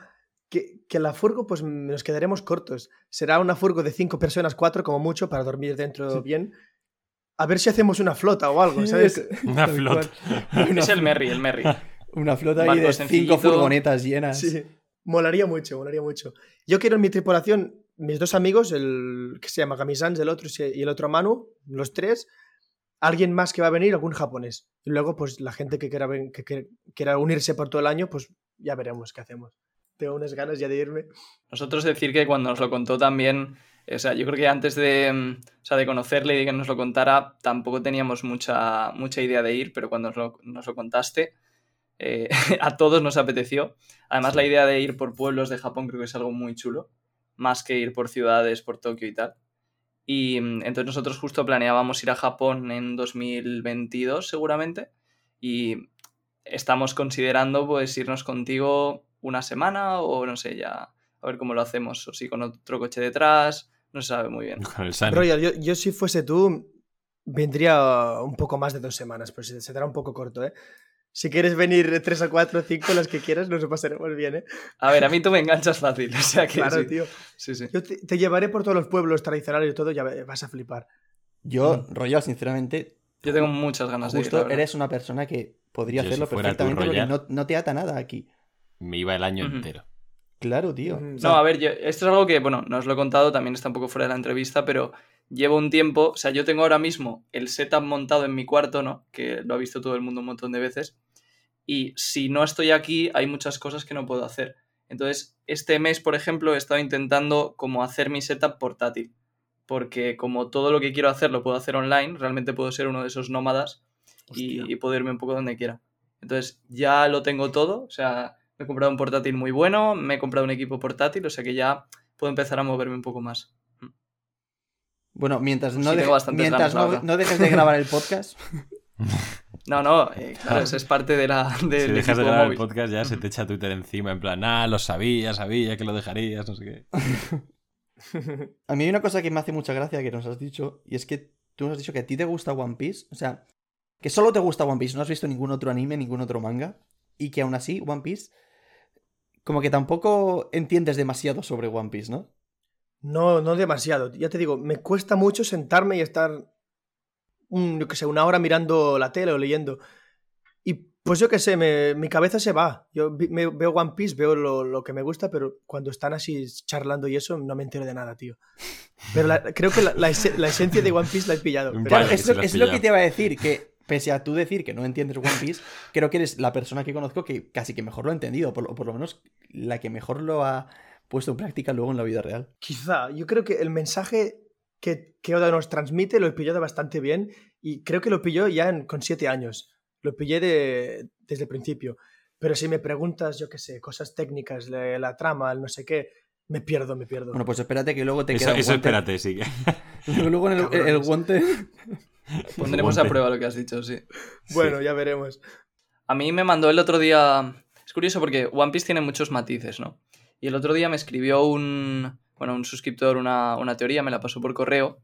Que, que la furgo, pues nos quedaremos cortos. Será una furgo de cinco personas, cuatro como mucho, para dormir dentro bien. A ver si hacemos una flota o algo, ¿sabes? Una flota. Una Es el Merry, el Merry. Una flota ahí de sencillito. cinco furgonetas llenas. Sí, molaría mucho, molaría mucho. Yo quiero en mi tripulación, mis dos amigos, el que se llama Gamisans, el otro, y el otro Manu, los tres, alguien más que va a venir, algún japonés. Y luego, pues la gente que quiera, ven- que, que- quiera unirse por todo el año, pues ya veremos qué hacemos. Tengo unas ganas ya de irme. Nosotros decir que cuando nos lo contó también, o sea, yo creo que antes de, mm, o sea, de conocerle y de que nos lo contara, tampoco teníamos mucha, mucha idea de ir, pero cuando nos lo, nos lo contaste, eh, a todos nos apeteció. Además, la idea de ir por pueblos de Japón creo que es algo muy chulo, más que ir por ciudades, por Tokio y tal. Y mm, entonces nosotros justo planeábamos ir a Japón en 2022 seguramente y estamos considerando pues irnos contigo una semana o no sé, ya a ver cómo lo hacemos, o si con otro coche detrás, no se sabe muy bien. Con el Sunny. Royal, yo, yo si fuese tú, vendría un poco más de dos semanas, pero se, se dará un poco corto, ¿eh? Si quieres venir tres o cuatro o cinco, las que quieras, nos lo pasaremos bien, ¿eh? A ver, a mí tú me enganchas fácil, o sea que Claro, sí. tío. Sí, sí. Yo te, te llevaré por todos los pueblos tradicionales y todo, ya vas a flipar. Yo, Royal, sinceramente, Yo tengo muchas ganas de ir. justo eres una persona que podría Yo, hacerlo perfectamente porque Royal. no, no te ata nada aquí. Me iba el año entero. Claro, tío. No, a ver, yo- esto es algo que, bueno, no os lo he contado, también está un poco fuera de la entrevista, pero llevo un tiempo, o sea, yo tengo ahora mismo el setup montado en mi cuarto, ¿no? Que lo ha visto todo el mundo un montón de veces. Y si no estoy aquí, hay muchas cosas que no puedo hacer. Entonces, este mes, por ejemplo, he estado intentando como hacer mi setup portátil. Porque como todo lo que quiero hacer lo puedo hacer online, realmente puedo ser uno de esos nómadas y, y puedo irme un poco donde quiera. Entonces, ya lo tengo todo, o sea, me he comprado un portátil muy bueno, me he comprado un equipo portátil, o sea que ya puedo empezar a moverme un poco más. Bueno, mientras, Sí, no, deje- mientras no, dejes de grabar el podcast, No, no, eh, claro, eso es parte de la, del si dejas de grabar el podcast ya se te echa Twitter encima en plan, ah, lo sabía, sabía que lo dejarías, no sé qué. a mí hay una cosa que me hace mucha gracia que nos has dicho, y es que tú has dicho que a ti te gusta One Piece, o sea, que solo te gusta One Piece, no has visto ningún otro anime, ningún otro manga, y que aún así One Piece, como que tampoco entiendes demasiado sobre One Piece, ¿no? No, no demasiado. Ya te digo, me cuesta mucho sentarme y estar, un, yo qué sé, una hora mirando la tele o leyendo. Y pues yo qué sé, me- mi cabeza se va. Yo me- veo One Piece, veo lo, lo que me gusta, pero cuando están así charlando y eso, no me entero de nada, tío. Pero la- creo que la, la ese- la esencia de One Piece la he pillado. Pero- Claro, que es, lo, es que te iba a decir, que pese a tú decir que no entiendes One Piece, creo que eres la persona que conozco que casi que mejor lo ha entendido, por por lo menos la que mejor lo ha puesto en práctica luego en la vida real. Quizá, yo creo que el mensaje que, que Oda nos transmite lo he pillado bastante bien y creo que lo pilló ya en- con siete años. Lo pillé de- desde el principio. Pero si me preguntas, yo qué sé, cosas técnicas, la, la trama, el no sé qué, me pierdo, me pierdo. Bueno, pues espérate que luego te Eso, queda un eso guante. espérate, sí. que- Luego en el, guante... Pondremos a Guante. prueba lo que has dicho, sí. Bueno, ya veremos. A mí me mandó el otro día. Es curioso porque One Piece tiene muchos matices, ¿no? Y el otro día me escribió un. Bueno, un suscriptor una, una teoría, me la pasó por correo.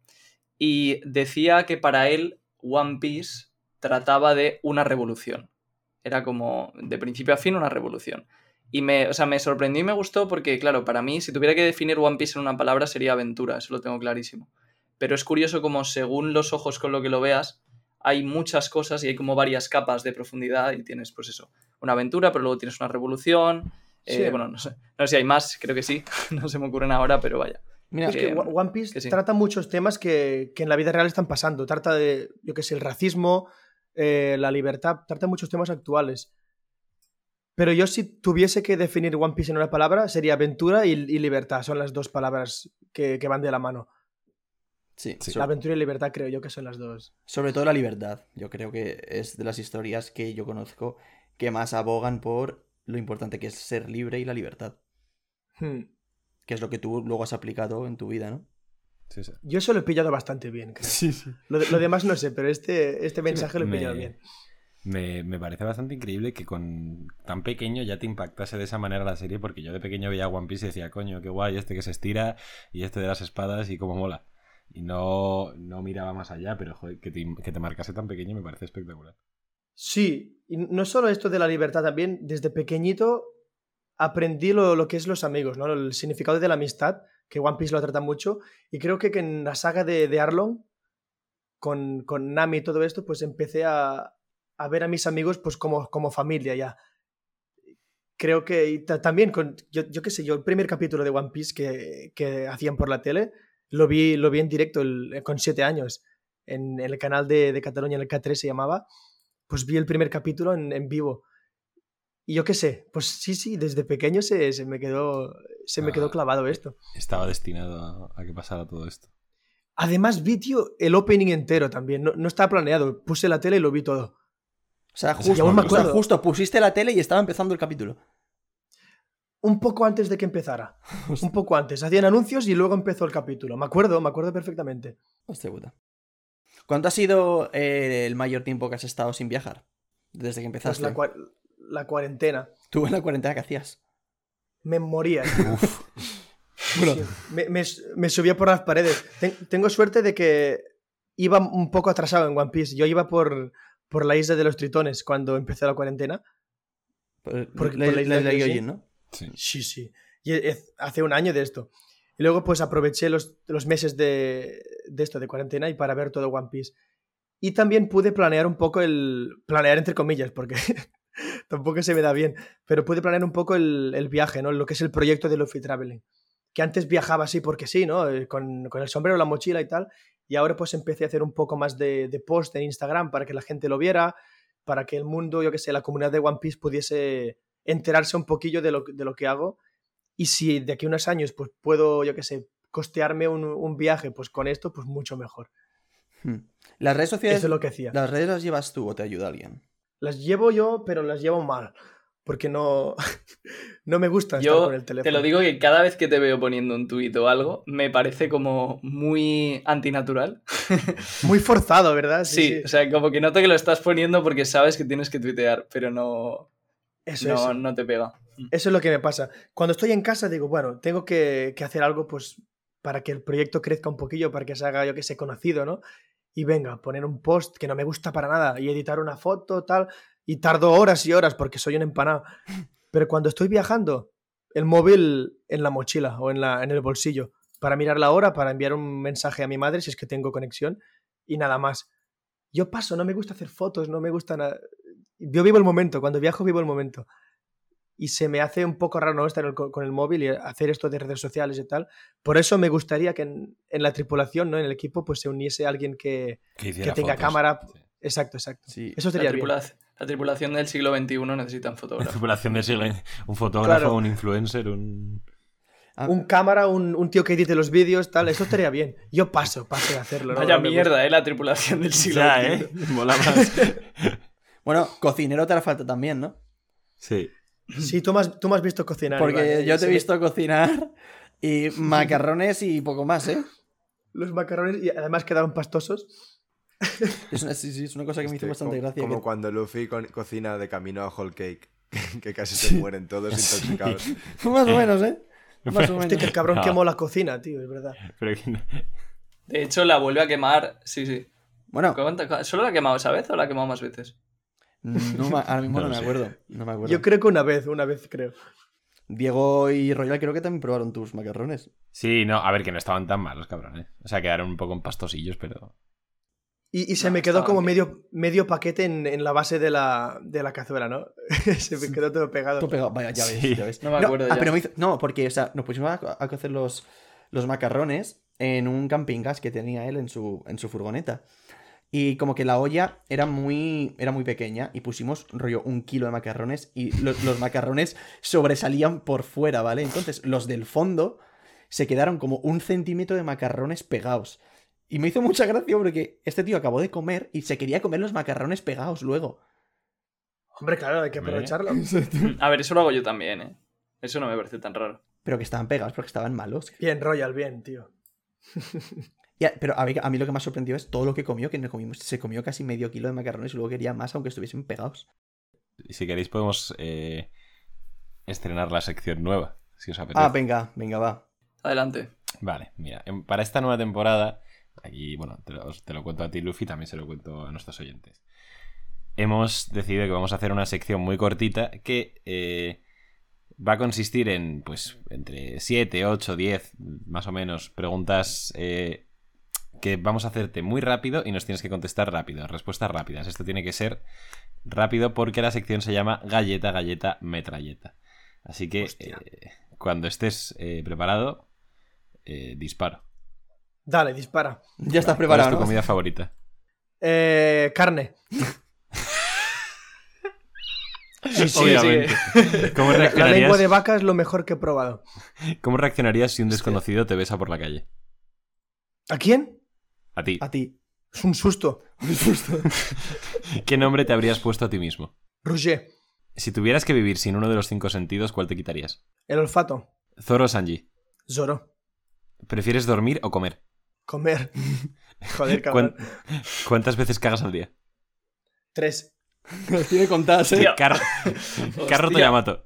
Y decía que para él One Piece trataba de una revolución. Era como de principio a fin una revolución. Y me, o sea, me sorprendió y me gustó porque, claro, para mí, si tuviera que definir One Piece en una palabra, sería aventura, eso lo tengo clarísimo. Pero es curioso como según los ojos con lo que lo veas, hay muchas cosas y hay como varias capas de profundidad y tienes, pues eso, una aventura, pero luego tienes una revolución. Eh, Sí. bueno, no sé, no sé si hay más, creo que sí, no se me ocurren ahora, pero vaya. Mira, Es que One Piece que sí. trata muchos temas que, que en la vida real están pasando. Trata de, yo qué sé, el racismo, eh, la libertad, trata muchos temas actuales. Pero yo si tuviese que definir One Piece en una palabra, sería aventura y, y libertad. Son las dos palabras que, que van de la mano. sí, Sí. La aventura y libertad creo yo que son las dos. sobre todo la libertad. Yo creo que es de las historias que yo conozco que más abogan por lo importante que es ser libre y la libertad. Hmm. Que es lo que tú luego has aplicado en tu vida, ¿no? Sí, sí. Yo eso lo he pillado bastante bien, creo. Sí, sí. Lo, lo demás no sé, pero este, este mensaje lo he Me- pillado bien. Me, me parece bastante increíble que con tan pequeño ya te impactase de esa manera la serie, porque yo de pequeño veía One Piece y decía, coño, qué guay, este que se estira y este de las espadas y cómo mola. Y no, no miraba más allá, pero joder, que te, que te marcase tan pequeño me parece espectacular. Sí, y no solo esto de la libertad, también desde pequeñito aprendí lo, lo que es los amigos, ¿no? El significado de la amistad, que One Piece lo trata mucho, y creo que, que en la saga de, de Arlong, con, con Nami y todo esto, pues empecé a, a ver a mis amigos pues como, como familia ya. Creo que también, con, yo, yo qué sé, yo el primer capítulo de One Piece que, que hacían por la tele, lo vi, lo vi en directo con siete años, en, el canal de, de Cataluña, el K3 se llamaba, pues vi el primer capítulo en, en vivo. Y yo qué sé, pues sí, sí, desde pequeño se, se me quedó se me quedó clavado esto. Estaba destinado a, a que pasara todo esto. Además vi, tío, el opening entero también. No, no estaba planeado. Puse la tele y lo vi todo. O sea, justo, aún me o sea, justo pusiste la tele y estaba empezando el capítulo. Un poco antes de que empezara. Un poco antes. Hacían anuncios y luego empezó el capítulo. Me acuerdo, me acuerdo perfectamente. Hostia puta. ¿Cuánto ha sido eh, el mayor tiempo que has estado sin viajar? Desde que Pues empezaste. la, cua- la cuarentena. Tú en la cuarentena que hacías. Me moría. Uf, Bueno, Sí, me, me- me subía por las paredes. Ten- tengo suerte de que iba un poco atrasado en One Piece. Yo iba por, por la isla de los tritones cuando empezó la cuarentena. por, Por- la, por la isla la- de. Gyojin, ¿no? sí. Sí, sí. Y es- hace un año de esto. Y luego pues aproveché los, los meses de, de esto, de cuarentena, y para ver todo One Piece. Y también pude planear un poco el... Planear entre comillas, porque tampoco se me da bien. Pero pude planear un poco el, el viaje, ¿no? Lo que es el proyecto de Luffy Traveling. Que antes viajaba así porque sí, ¿no? Eh, Con, con el sombrero, la mochila y tal. Y ahora pues empecé a hacer un poco más de, de post en Instagram para que la gente lo viera, para que el mundo, yo que sé, la comunidad de One Piece pudiese enterarse un poquillo de lo, de lo que hago. Y si de aquí a unos años pues puedo, yo que sé, costearme un, un viaje pues con esto, pues mucho mejor. Hmm. Las redes sociales. Eso es lo que hacía. ¿Las redes las llevas tú o te ayuda alguien? Las llevo yo, pero las llevo mal. Porque no, no me gusta estar Yo con el teléfono. te lo digo que cada vez que te veo poniendo un tuit o algo, me parece como muy antinatural. Muy forzado, ¿verdad? Sí, o sea, como que noto que lo estás poniendo porque sabes que tienes que tuitear, pero no, Eso, no, eso. no te pega. Eso es lo que me pasa. Cuando estoy en casa digo, bueno, tengo que, que hacer algo pues para que el proyecto crezca un poquillo, para que se haga, yo que sé, conocido, ¿no? y venga, poner un post que no me gusta para nada y editar una foto, tal, y tardo horas y horas porque soy un empanado. Pero cuando estoy viajando, el móvil en la mochila o en, la, en el bolsillo, para mirar la hora, para enviar un mensaje a mi madre si es que tengo conexión y nada más. Yo paso, no me gusta hacer fotos, no me gusta nada. Yo vivo el momento, cuando viajo vivo el momento. Y se me hace un poco raro no estar el- con el móvil y hacer esto de redes sociales y tal. Por eso me gustaría que en, en la tripulación, ¿no? en el equipo, pues se uniese alguien que... Que, tenga fotos. cámara. Sí. Exacto, exacto. Sí. Eso La, sería bien. tripula- la tripulación del siglo XXI necesitan La fotógrafos. tripulación de siglo un fotógrafo, Claro. un influencer, un... Ah, Un cámara, un, un tío que edite los vídeos, tal, eso estaría bien. Yo paso, paso de hacerlo. ¿no? Vaya No me mierda, eh, la tripulación del siglo Ya, XXI. ¿eh? Mola más. Bueno, cocinero te hará falta también, ¿no? Sí. Sí, tú me has, tú me has visto cocinar. Porque Iván, ¿eh? yo te he visto cocinar y macarrones y poco más, ¿eh? Los macarrones y además quedaron pastosos. Es una, sí, sí, es una cosa que me hizo Este, bastante como, gracia. Como que- cuando Luffy co- cocina de camino a Whole Cake, que casi se mueren todos intoxicados. Más o menos, ¿eh? Más o Hostia, menos. que el cabrón No. quemó la cocina, tío, es verdad. Pero que no- De hecho, la vuelve a quemar. Sí, sí. Bueno, ¿Cuánta- ¿Solo la ha quemado esa vez o la ha quemado más veces? No me- ahora mismo No no, me sé. acuerdo. No me acuerdo. Yo creo que una vez, una vez creo. Diego y Royal creo que también probaron tus macarrones. Sí, no, a ver, que no estaban tan malos, cabrones. O sea, quedaron un poco en pastosillos, pero... Y, y se No, me quedó como bien. medio, medio paquete en, en la base de la, de la cazuela, ¿no? se me quedó todo pegado. Todo pegado. Vaya, ya ves, Sí. ya ves. No me acuerdo ah, ya. pero me hizo- No, porque, o sea, nos pusimos a, a cocer los, los macarrones en un camping gas que tenía él en su, en su furgoneta. Y como que la olla era muy, era muy pequeña y pusimos rollo un kilo de macarrones y lo- los macarrones sobresalían por fuera, ¿vale? Entonces los del fondo se quedaron como un centímetro de macarrones pegados. Y me hizo mucha gracia porque este tío acabó de comer y se quería comer los macarrones pegados luego. Hombre, claro, hay que aprovecharlo. A ver, eso lo hago yo también, ¿eh? Eso no me parece tan raro. Pero que estaban pegados porque estaban malos. Bien, Royal, bien, tío. Y a- pero a mí, a mí lo que más sorprendió es todo lo que comió, que no comimos. Se comió casi medio kilo de macarrones y luego quería más, aunque estuviesen pegados. Y si queréis podemos eh, estrenar la sección nueva, si os apetece. Ah, venga, venga, va. Adelante. Vale, mira, en- para esta nueva temporada, aquí, bueno, te lo, te lo cuento a ti, Luffy, también se lo cuento a nuestros oyentes. Hemos decidido que vamos a hacer una sección muy cortita que eh, va a consistir en, pues, entre 7, 8, 10, más o menos, preguntas eh, que vamos a hacerte muy rápido y nos tienes que contestar rápido, respuestas rápidas. Esto tiene que ser rápido porque la sección se llama Galleta, Galleta, Metralleta. Así que eh, cuando estés eh, preparado, eh, disparo. Dale, dispara. Ya estás ¿Cuál es preparado, tu ¿no? comida favorita? Eh, carne. Sí, sí, Obviamente. ¿Cómo La lengua reaccionarías, de vaca es lo mejor que he probado. ¿Cómo reaccionarías si un desconocido te besa por la calle? ¿A quién? A ti. A ti. Es un susto. ¿Qué nombre te habrías puesto a ti mismo? Roger. Si tuvieras que vivir sin uno de los cinco sentidos, ¿cuál te quitarías? El olfato. Zoro Sanji. Zoro. ¿Prefieres dormir o comer? Comer. Joder, cabrón. ¿Cuán- ¿Cuántas veces cagas al día? Tres. Los tiene contadas, ¿eh? Car Carro Hostia. Yamato.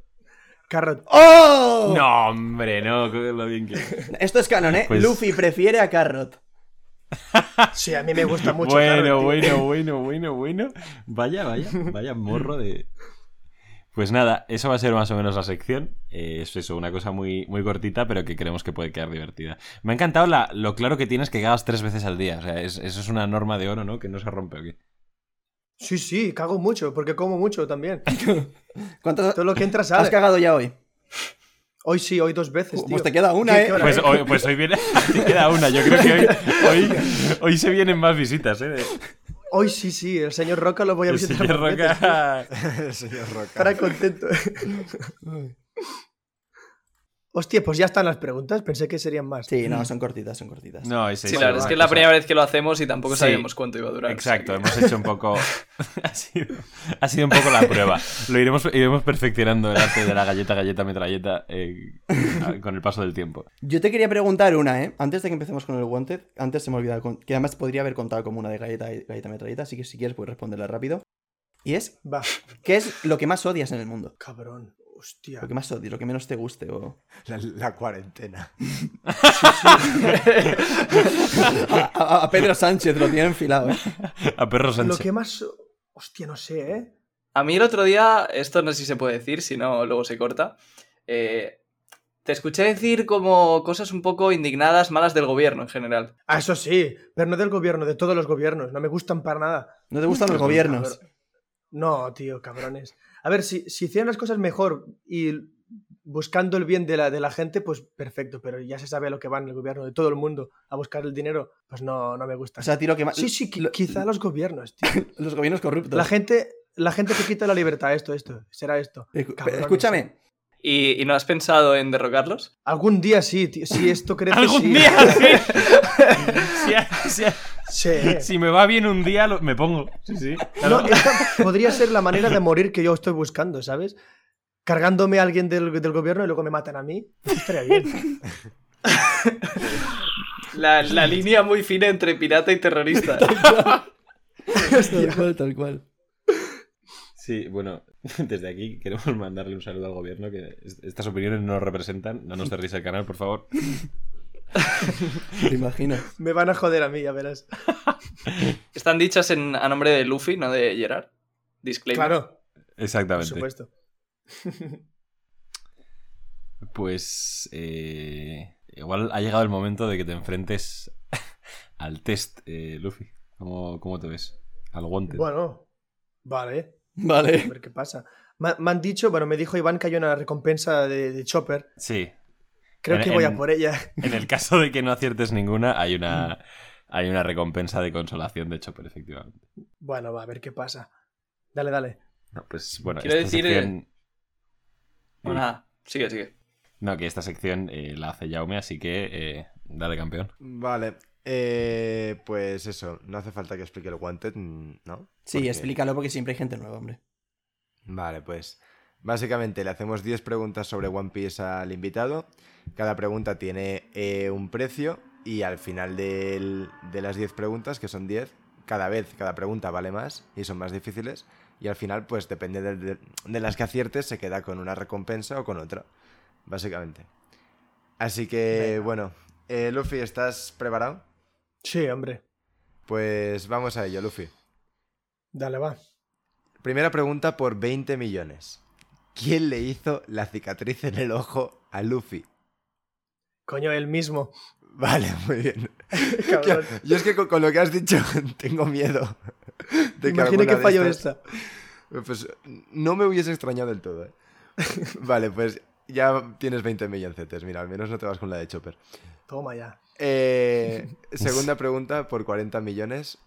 Carrot. ¡Oh! No, hombre, no, lo bien que. Esto es canon, ¿eh? Pues- Luffy prefiere a Carrot. Sí, a mí me gusta mucho. bueno, bueno, bueno, bueno, bueno. Vaya, vaya, vaya morro de. Pues nada, eso va a ser más o menos la sección. Eh, es eso, una cosa muy, muy cortita, pero que creemos que puede quedar divertida. Me ha encantado la- lo claro que tienes que cagas tres veces al día. O sea, es- eso es una norma de oro, ¿no? Que no se rompe, ¿o qué? Sí, sí, cago mucho, porque como mucho también. ¿Cuántas Todo lo que entra has cagado ya hoy? Hoy sí, hoy dos veces, tío. Pues te queda una, ¿Qué- ¿eh? Pues es? hoy, pues hoy viene. Te queda una. Yo creo que hoy, hoy, hoy se vienen más visitas, ¿eh? Hoy sí, sí, el señor Roca lo voy a El visitar. señor más veces, Roca. El señor Roca. Estará contento. Hostia, pues ya están las preguntas. Pensé que serían más. Sí, no, son cortitas, son cortitas. No, Sí, la verdad es que es la primera vez que lo hacemos y tampoco Sí. sabíamos cuánto iba a durar. Exacto, hemos hecho un poco. ha, sido, ha sido un poco la prueba. Lo iremos, iremos perfeccionando el arte de la galleta, galleta, metralleta eh, con el paso del tiempo. Yo te quería preguntar una, ¿eh? Antes de que empecemos con el Wanted, antes se me olvidaba, que además podría haber contado como una de galleta, galleta metralleta, así que si quieres puedes responderla rápido. Y es, Va, ¿qué es lo que más odias en el mundo? cabrón. Hostia. Lo que más odies, lo que menos te guste. O... La, la cuarentena. A, a- a Pedro Sánchez lo tiene enfilado, ¿eh? A Perro Lo Sánchez. que más. Hostia, no sé, ¿eh? A mí el otro día, esto no sé si se puede decir, si no, luego se corta. eh, te escuché decir como cosas un poco indignadas, malas del gobierno en general. Ah, eso sí, pero no del gobierno, de todos los gobiernos. No me gustan para nada. ¿No te gustan los gobiernos? No, tío, cabrones. A ver, si, si hicieran las cosas mejor y buscando el bien de la, de la gente, pues perfecto, pero ya se sabe a lo que van el gobierno de todo el mundo a buscar el dinero, pues no, no me gusta. O sea, tiro que más. sí, sí, lo- quizá los gobiernos, tío. Los gobiernos corruptos. La gente, la gente que quita la libertad, esto, esto, será esto. Escúchame. ¿Y, y no has pensado en derrocarlos? Algún día sí, tío, si esto crece, Algún sí. día, sí. Si, si- Sí. si me va bien un día, lo- me pongo. Sí, sí. No, esta podría ser la manera de morir que yo estoy buscando, ¿sabes? Cargándome a alguien del, del gobierno y luego me matan a mí. Estaría bien. La, la línea muy fina entre pirata y terrorista. Tal cual, tal cual. Sí, bueno, desde aquí queremos mandarle un saludo al gobierno que es- estas opiniones no nos representan. No nos cerréis el canal, por favor. Te imagino. Me van a joder a mí, ya verás. Están dichas en, a nombre de Luffy, no de Gerard. Disclaimer. Claro, por Exactamente. supuesto. Pues eh, igual ha llegado el momento de que te enfrentes al test, eh, Luffy. ¿Cómo, cómo te ves? Al Wanted. Bueno, vale, a Vale. ver qué pasa. Me, me han dicho, bueno, me dijo Iván que hay una recompensa de, de Chopper. Sí. Creo En- que voy en- a por ella. En el caso de que no aciertes ninguna, hay una, hay una recompensa de consolación de Chopper, efectivamente. Bueno, va, a ver qué pasa. Dale, dale. No, pues bueno, Quiero esta decir, eh, sección... Bueno, nada, sigue, sigue. No, que esta sección eh, la hace Jaume, así que eh, dale campeón. Vale. eh, pues eso, no hace falta que explique el Wanted, mm, ¿no? Sí, Porque- explícalo porque siempre hay gente nueva, hombre. Vale, pues básicamente le hacemos 10 preguntas sobre One Piece al invitado. Cada pregunta tiene eh, un precio y al final del- de las 10 preguntas, que son 10, cada vez, cada pregunta vale más y son más difíciles. Y al final, pues depende de, de- de las que aciertes, se queda con una recompensa o con otra, básicamente. Así que, Venga. bueno, eh, Luffy, ¿estás preparado? Sí, hombre. Pues vamos a ello, Luffy. Dale, va. Primera pregunta por 20 millones. ¿Quién le hizo la cicatriz en el ojo a Luffy? Coño, él mismo. Vale, muy bien. Cabrón. Yo es que con, con lo que has dicho tengo miedo. De Imagina que de fallo estas- esta. Pues no me hubiese extrañado del todo, ¿eh? Vale, pues ya tienes 20 milloncetes. Mira, al menos no te vas con la de Chopper. Toma ya. Eh, segunda pregunta por 40 millones.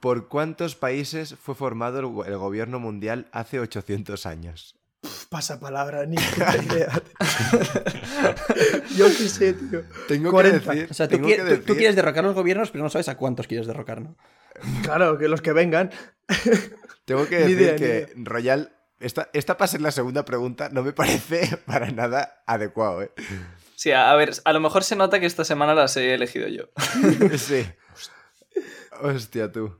¿Por cuántos países fue formado el, go- el gobierno mundial hace 800 años? Pasa palabra, ni puta idea. Yo qué sé, tío. Tengo 40. que decir. O sea, tú, tengo qui- que tú- tú decir- quieres derrocar los gobiernos, pero no sabes a cuántos quieres derrocar, ¿no? Claro, que los que vengan. Tengo que decir idea, que. Royal. Esta, esta para ser la segunda pregunta no me parece para nada adecuado, ¿eh? Sí, a, a ver, a lo mejor se nota que esta semana las he elegido yo. Sí. Hostia, tú.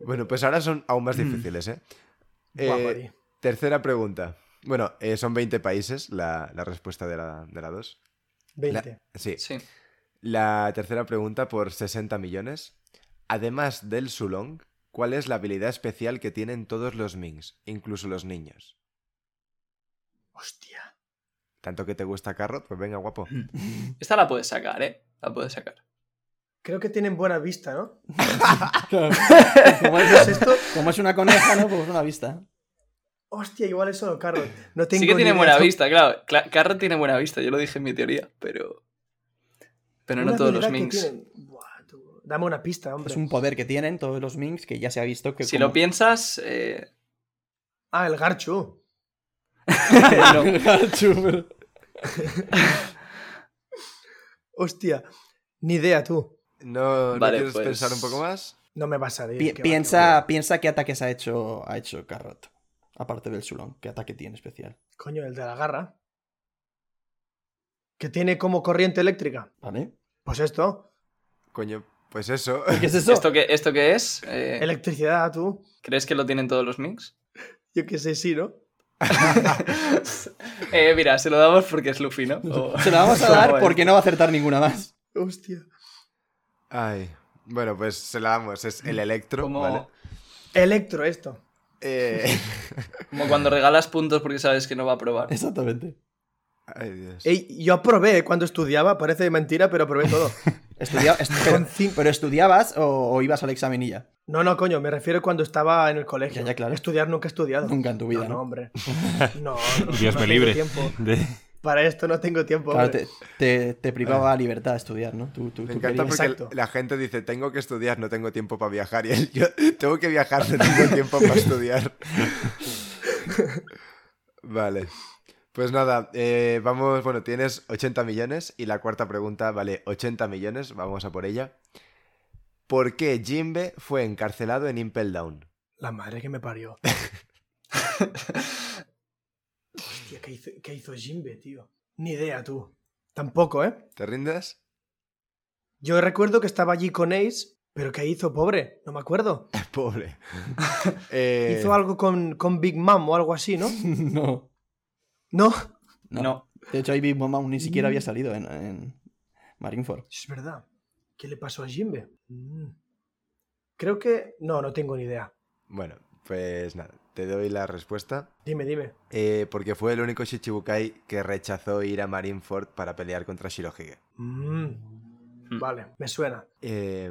Bueno, pues ahora son aún más difíciles, ¿eh? Eh, tercera pregunta. Bueno, eh, son 20 países la, la respuesta de la, de la 2. 20. sí. Sí. La tercera pregunta por 60 millones. Además del Sulong, ¿cuál es la habilidad especial que tienen todos los Mings, incluso los niños? Hostia. ¿Tanto que te gusta Carrot? Pues venga, guapo. Esta la puedes sacar, ¿eh? La puedes sacar. Creo que tienen buena vista, ¿no? como, ¿Qué es, es esto? como es una coneja, ¿no? Pues una vista. Hostia, igual es solo Carrot. No tengo sí que tiene buena vista, claro. Cla- Carrot tiene buena vista, yo lo dije en mi teoría, pero. Pero no Una todos los tienen. Buah, tú. Dame una pista, hombre. Es un poder que tienen todos los Minks que ya se ha visto que. Si como- lo piensas. eh, Ah, el Garchu. no. Chúper. Hostia. Ni idea, tú. ¿No, ¿no Vale, quieres pues- pensar un poco más? No me vas a salir. Pi- que va, piensa, piensa qué ataques ha hecho, ha hecho Carrot. Aparte del Sulong. ¿Qué ataque tiene especial? Coño, el de la garra. Que tiene como corriente eléctrica. ¿Vale? Pues esto. Coño, pues eso. ¿Qué es eso? ¿Esto qué, ¿Esto qué es? Eh, Electricidad, tú. ¿Crees que lo tienen todos los Minks? Yo qué sé, sí, ¿no? Eh, mira, se lo damos porque es Luffy, ¿no? O- Se la vamos a ¿Cómo dar porque no va a acertar ninguna más. Hostia. Ay. Bueno, pues se la damos. Es el electro, Como, ¿vale? Electro esto. Eh, como cuando regalas puntos porque sabes que no va a probar. Exactamente. Ay, Dios. Ey, yo aprobé cuando estudiaba, parece mentira, pero aprobé todo. Estudia- est- pero, pero estudiabas o, o ibas al examen y ya. No, no, coño, me refiero cuando estaba en el colegio. Ya, ya, claro. Estudiar nunca he estudiado. Nunca en tu vida, no, no, ¿no? hombre. No, no, Dios no me libre. tiempo. de- Para esto no tengo tiempo. Claro, te, te, te privaba la libertad de estudiar, ¿no? Tú, tú, Me tú encanta querías- porque Exacto. la gente dice, tengo que estudiar, no tengo tiempo para viajar. Y él, yo tengo que viajar, no tengo tiempo para estudiar. vale. Pues nada, eh, vamos, bueno, tienes 80 millones y la cuarta pregunta vale 80 millones, vamos a por ella. ¿Por qué Jimbe fue encarcelado en Impel Down? La madre que me parió. Hostia, ¿qué hizo, qué hizo Jimbe, tío? Ni idea, tú. Tampoco, ¿eh? ¿Te rindes? Yo recuerdo que estaba allí con Ace, pero ¿qué hizo, pobre? No me acuerdo. Pobre. Eh, Hizo algo con, con Big Mom o algo así, ¿no? no, No, no, No. De hecho, ahí Big Mom aún ni siquiera había salido en, en Marineford. es verdad. ¿Qué le pasó a Jimbe? Mm. Creo que... No, no tengo ni idea. Bueno, pues nada, te doy la respuesta. Dime, dime. Eh, porque fue el único Shichibukai que rechazó ir a Marineford para pelear contra Shirohige. Mm. Vale, me suena. Eh,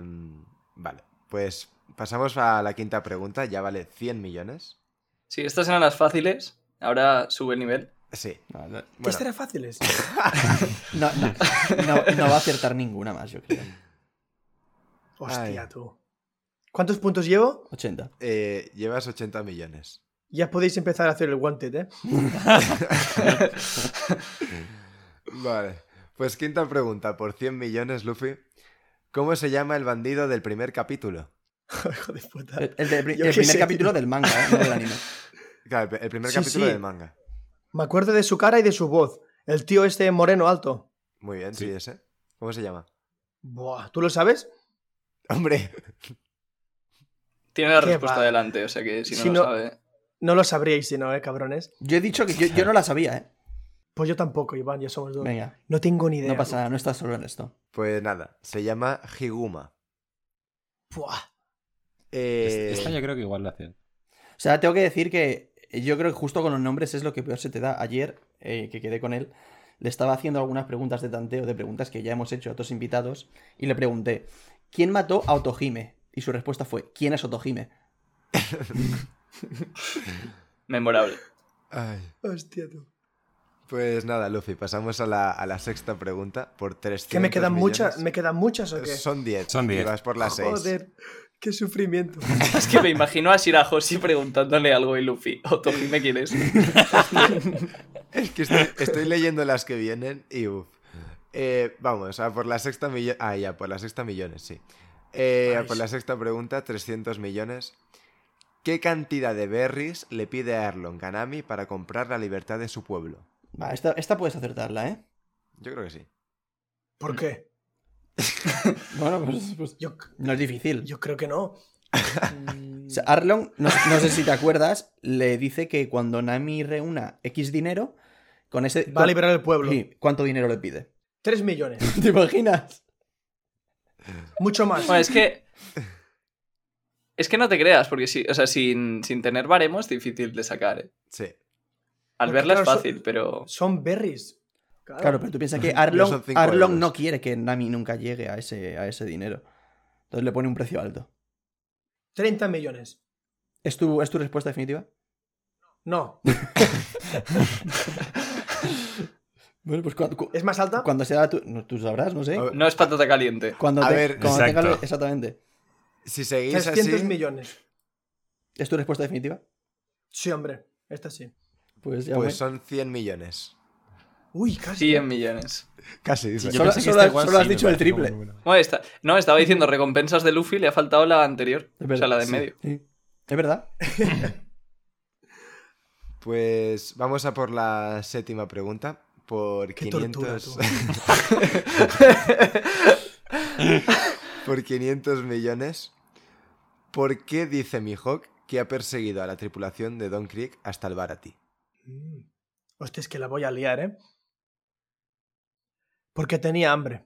vale, pues pasamos a la quinta pregunta. Ya vale 100 millones. Sí, estas eran las fáciles. Ahora sube el nivel. Sí. No, no, ¿Qué Bueno, será fáciles? no, no, no- no va a acertar ninguna más, yo creo. Hostia, Ay. tú. ¿Cuántos puntos llevo? 80. eh, llevas 80 millones. Ya podéis empezar a hacer el wanted, ¿eh? Vale, pues quinta pregunta. Por 100 millones, Luffy. ¿Cómo se llama el bandido del primer capítulo? Hijo de puta. El, el de- Yo el qué primer sé, capítulo tío. del manga, ¿eh? no del anime. Claro, el primer Sí, capítulo sí. del manga. Me acuerdo de su cara y de su voz. El tío este moreno alto. Muy bien, sí, Sí. ese. ¿Cómo se llama? Buah, ¿tú lo sabes? Hombre, Tiene la respuesta va. delante, o sea que si no Si lo no- sabe. No lo sabríais si no, ¿eh, cabrones? Yo he dicho que yo, yo no la sabía, ¿eh? Pues yo tampoco, Iván, ya somos dos. Venga, No tengo ni idea. no pasa nada, no estás solo en esto. pues nada, se llama Higuma. Buah. Eh, Esta yo creo que igual la hacen. O sea, tengo que decir que yo creo que justo con los nombres es lo que peor se te da. Ayer, eh, que quedé con él, le estaba haciendo algunas preguntas de tanteo, de preguntas que ya hemos hecho a otros invitados, y le pregunté, ¿quién mató a Otohime? Y su respuesta fue, ¿quién es Otohime? Memorable. ay. Hostia, tú. Pues nada, Luffy, pasamos a la, a la sexta pregunta por 300 ¿Que me quedan millones. muchas? ¿Me quedan muchas o qué? Son 10. Son 10. Y vas por las 6. Joder, qué sufrimiento. Es que me imagino a Shirahoshi preguntándole algo y Luffy. Otohime, ¿quién es? Es que estoy, estoy leyendo las que vienen y uff. Eh, vamos, a por la sexta millones. Ah, ya, por la sexta millones, sí. Eh, por la sexta pregunta, 300 millones. ¿Qué cantidad de berries le pide a Erlon Kanami para comprar la libertad de su pueblo? Va, esta, esta puedes acertarla, ¿eh? Yo creo que sí. ¿Por qué? Bueno, pues, pues Yo, no es difícil. yo creo que no. O sea, Arlong, no, no sé si te acuerdas, le dice que cuando Nami reúna X dinero, con ese... Va a con- liberar el pueblo. Sí, ¿Cuánto dinero le pide? 3 millones. ¿Te imaginas? Mucho más. Bueno, es que. Es que no te creas, porque sí, o sea, sin, sin tener baremos es difícil de sacar. ¿eh? Sí. Al Porque, verla es claro, fácil, pero. Son berries. Claro, pero tú piensas que No Arlong, cinco Arlong no quiere que Nami nunca llegue a ese, a ese dinero. Entonces le pone un precio alto. 30 millones. ¿Es tu, ¿Es tu respuesta definitiva? No. Bueno, pues ¿Es más alta? cuando sea tu... no, tú sabrás, no sé. Ver, No es patata caliente. Cuando A te- ver, cuando. Exactamente. Si seguís 300 así. millones. ¿Es tu respuesta definitiva? Sí, hombre. Esta sí. Pues ya Pues son 100 millones. Uy, casi. 100 millones. Casi. dice. Yo Solo- has- igual solo has sí me dicho el triple. Bueno, está- no, estaba diciendo recompensas de Luffy, le ha faltado la anterior. Es O sea, la de en sí. medio. Sí. Es verdad. Pues vamos a por la séptima pregunta. Por Qué 500. tortura, por 500 millones. ¿Por qué dice Mihawk que ha perseguido a la tripulación de Don Creek hasta el Barati? Mm. Hostia, es que la voy a liar, ¿eh? Porque tenía hambre.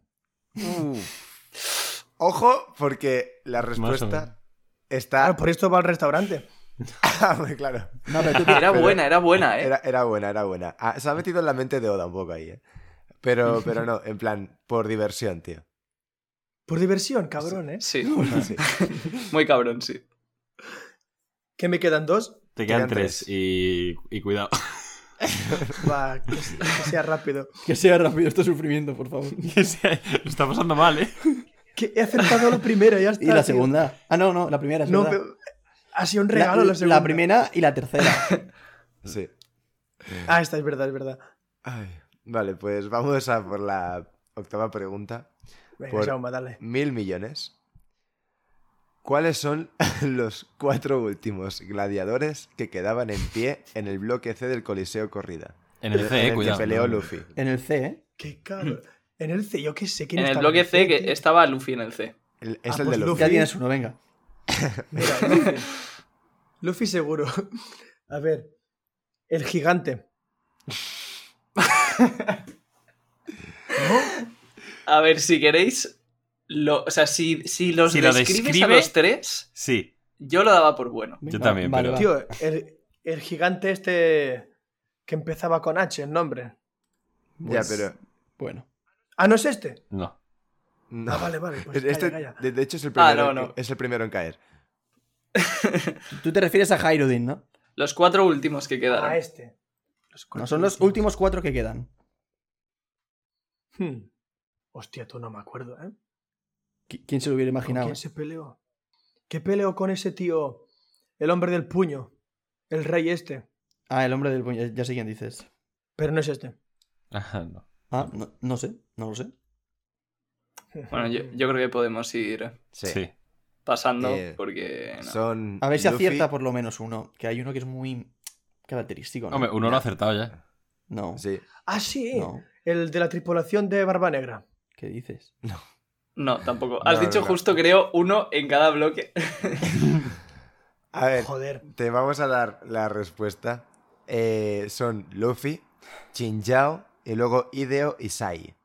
Ojo, porque la respuesta está. Claro, por esto va al restaurante. Ah, claro. No, pero tú, Era Pero- buena, era buena, ¿eh? Era, era buena, era buena. Ah, se ha metido en la mente de Oda un poco ahí, ¿eh? Pero, pero no, en plan, por diversión, tío. Por diversión, cabrón, ¿eh? Sí, Sí. muy cabrón, sí. ¿Qué me quedan dos? Te quedan quedan tres tres. y, y cuidado. Va, que, se- que sea rápido. que sea rápido este sufrimiento, por favor. Que sea- Lo está pasando mal, ¿eh? Que he acertado la primera, ya está. Y la tío. segunda. Ah, no, no, la primera es No, verdad. pero ha sido un regalo la, segunda. la primera y la tercera. Sí. Ah, esta es verdad, es verdad. Ay, Vale, pues vamos a por la octava pregunta. Venga, Por- Jaume, dale. Mil millones. ¿Cuáles son los cuatro últimos gladiadores que quedaban en pie en el bloque C del Coliseo Corrida? En el C, en eh, el cuidado. que peleó. Luffy. En el C, ¿eh? Qué cabrón. En el C, yo qué sé. ¿quién En el bloque C que estaba Luffy en el C. El- es Ah, el pues de Luffy. Ya tienes uno, venga. Mira, Luffy. Luffy seguro. A ver. El gigante. A ver, si queréis. Lo, o sea, si, si los Si lo describes describe- a los tres, Sí. yo lo daba por bueno. Yo también, vale, pero-. Tío, el, el gigante este que empezaba con H, el nombre. Ya, Pues, pero. Bueno. Ah, ¿no es este? No. No. Ah, vale, vale. Pues Este, calla, calla. de, de hecho, es el, Ah, primero, no, en- no. es el primero en caer. Tú te refieres a Hyrudin, ¿no? Los cuatro últimos que quedaron. Ah, este. Los No, son los últimos cuatro que quedan. Hmm. Hostia, tú no me acuerdo, ¿eh? Qui- ¿Quién se lo hubiera ¿Con imaginado? quién se peleó? ¿Qué peleó con ese tío? El hombre del puño. El rey este. Ah, el hombre del puño. Ya sé quién dices. Pero no es este. Ajá, no. Ah, no, no sé, no lo sé. Bueno, yo, yo creo que podemos ir Sí. Pasando Eh, porque. no. Son. A ver si Luffy- acierta por lo menos uno. Que hay uno que es muy característico, ¿no? Hombre, uno lo ha acertado ya. No, Sí. Ah, sí. no. El de la tripulación de Barba Negra. ¿Qué dices? No, tampoco. Has No, dicho no. justo, creo, uno en cada bloque. A ver, Joder. te vamos a dar la respuesta. Eh, son Luffy, Chinjao y luego Hideo y Sai.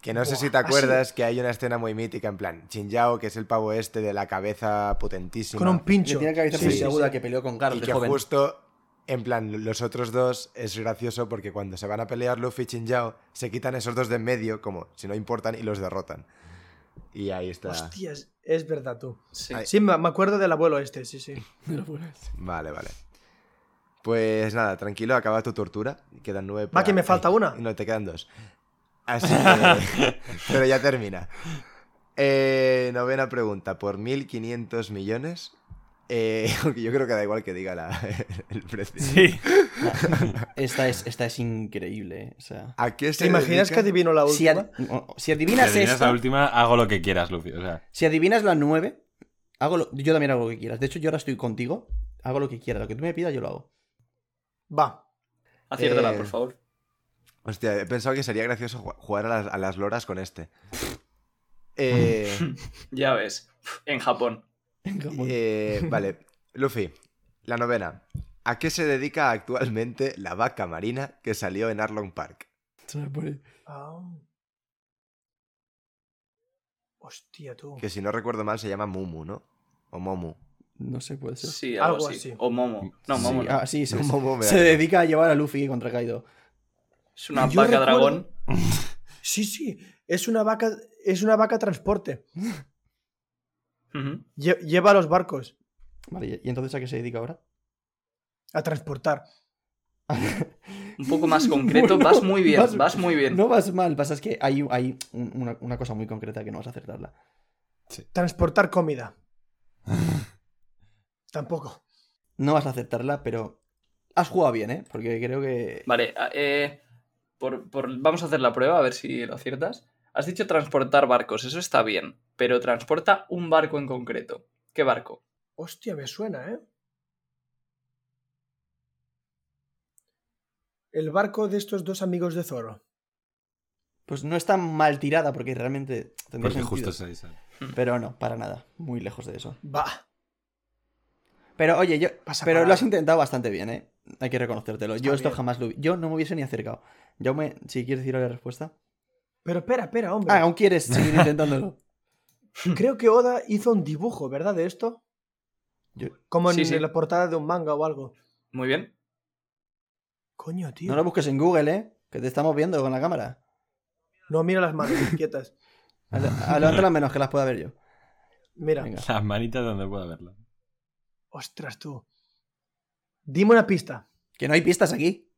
Que no sé si te así- acuerdas que hay una escena muy mítica en plan Chinjao, que es el pavo este de la cabeza potentísima. Con un Que pincho. tiene cabeza Sí, muy sí, aguda sí. que peleó con Garl y de que joven. justo, en plan, los otros dos es gracioso porque cuando se van a pelear Luffy y Chinjao, se quitan esos dos de en medio, como si no importan, y los derrotan. Y ahí está. Hostias, es verdad tú. Sí. Sí, me me acuerdo del abuelo este, sí, sí. Vale, vale. Pues nada, tranquilo, acaba tu tortura. Quedan nueve. Va, para- que me falta Ay, una. No, te quedan dos. Así que. Pero ya termina. Eh, novena pregunta. Por 1.500 millones. eh, aunque yo creo que da igual que diga la- el precio. Sí. Esta es, esta es increíble. eh. O sea, ¿A qué se ¿Te imaginas dedica? que adivino la si, última? ad- o- si Si adivinas adivinas esta, la última, hago lo que quieras, Luffy. O sea, si adivinas la 9, hago lo- yo también hago lo que quieras. De hecho, yo ahora estoy contigo. Hago lo que quieras. Lo que tú me pidas, yo lo hago. Va. Aciértala, Eh, por favor. Hostia, he pensado que sería gracioso ju- jugar a las, a las loras con este. Eh, Ya ves. En Japón. eh, vale, Luffy, la novena. ¿A qué se dedica actualmente la vaca marina que salió en Arlong Park? Ah. Hostia, tú. Que si no recuerdo mal se llama Mumu, ¿no? O Momu. No sé, puede ser. Sí, algo, Algo así. así. O Momo. No, Sí, Momo no. ah, sí, se, No, Momo se dedica a llevar a Luffy contra Kaido. Es una Yo vaca recuerdo- dragón. Sí, sí. Es una vaca. Es una vaca transporte. Lle- lleva los barcos Vale, ¿y entonces a qué se dedica ahora? a transportar. Un poco más concreto. Bueno, vas muy bien, vas- vas, muy bien. No vas mal, pasa es que hay, hay un- una, una cosa muy concreta que no vas a acertarla. Transportar comida. Tampoco. No vas a acertarla, pero has jugado bien, ¿eh? Porque creo que... Vale, a- eh, por, por- vamos a hacer la prueba a ver si lo aciertas. Has dicho transportar barcos, eso está bien, pero transporta un barco en concreto. ¿Qué barco? Hostia, me suena, ¿eh? El barco de estos dos amigos de Zoro. Pues no está mal tirada porque realmente tendría porque sentido. justo se dice. Pero no, para nada. Muy lejos de eso. Va. Pero oye, yo, Pasa pero para- lo has intentado bastante bien, ¿eh? Hay que reconocértelo. Yo esto bien. jamás lo Yo no me hubiese ni acercado. Yo me... Si quieres decir la respuesta. Pero espera, espera, hombre. Ah, aún quieres seguir intentándolo. Creo que Oda hizo un dibujo, ¿verdad? De esto. Yo- Como en, Sí, sí. la portada de un manga o algo. Muy bien. Coño, tío. No lo busques en Google, ¿eh? Que te estamos viendo con la cámara. No, mira las manos quietas. A- a- Levántala menos que las pueda ver yo. Mira. Venga. Las manitas donde pueda verlo. Ostras, tú. Dime una pista. Que no hay pistas aquí.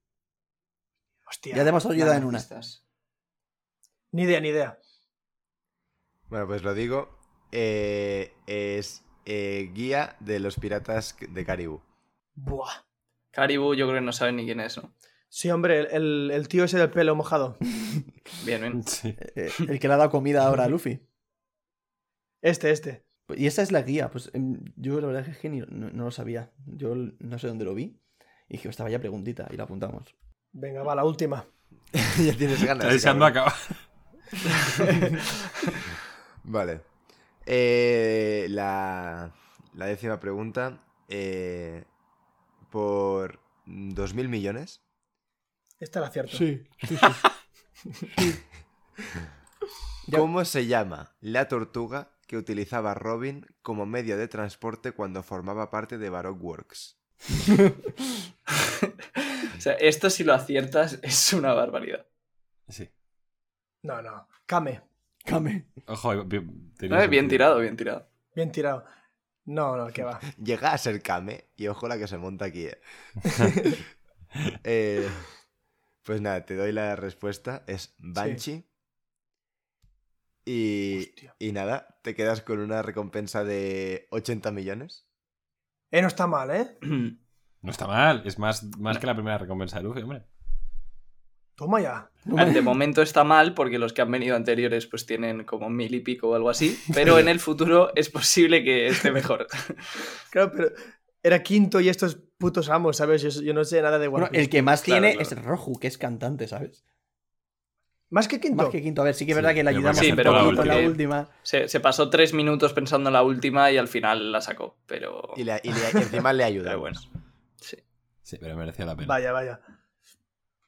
Hostia. Ya te hemos ayudado en una. pistas. Ni idea, ni idea. Bueno, pues lo digo. eh, es eh, guía de los piratas de Caribú. Buah. Caribou yo creo que no saben ni quién es, ¿no? Sí, hombre, el- el, el tío ese del pelo mojado. Bien, bien. Sí. Eh, el que le ha dado comida ahora a Luffy. Este, este. Y esa es la guía. Pues em, yo la verdad es que ni- no, no lo sabía. Yo no sé dónde lo vi. Y dije, estaba ya preguntita y la apuntamos. Venga, va, la última. ya tienes ganas. Está deseando acabar. Vale. Eh, la, la décima pregunta. eh, por 2.000 millones. Esta la acierto. Sí. ¿Cómo se llama la tortuga que utilizaba Robin como medio de transporte cuando formaba parte de Baroque Works? O sea, esto si lo aciertas es una barbaridad. Sí. No, no. Kame. Kame. Ojo, Eh, bien sentido. tirado, bien tirado. Bien tirado. No, no, que va. Llega a ser Kame y ojo la que se monta aquí. eh. Eh, pues nada, te doy la respuesta. Es Banshee. Y, Hostia. y nada, te quedas con una recompensa de 80 millones. Eh, no está mal, ¿eh? No está mal. Es más, más que la primera recompensa de Luffy, hombre. Toma ya. A ver, de momento está mal porque los que han venido anteriores pues tienen como mil y pico o algo así, pero en el futuro es posible que esté mejor. Claro, pero era quinto y estos putos amos, ¿sabes? Yo, yo no sé nada de One Bueno, el que más Claro, tiene claro. es Roju, que es cantante, ¿sabes? Más que quinto. Más que quinto. A ver, sí que es Sí, verdad que le pero ayudamos porque un la poquito en la última. Se, se pasó tres minutos pensando en la última y al final la sacó, pero... Y, le- y le- y encima le ayuda. Pero bueno. Sí. Sí, pero merecía la pena. Vaya, vaya.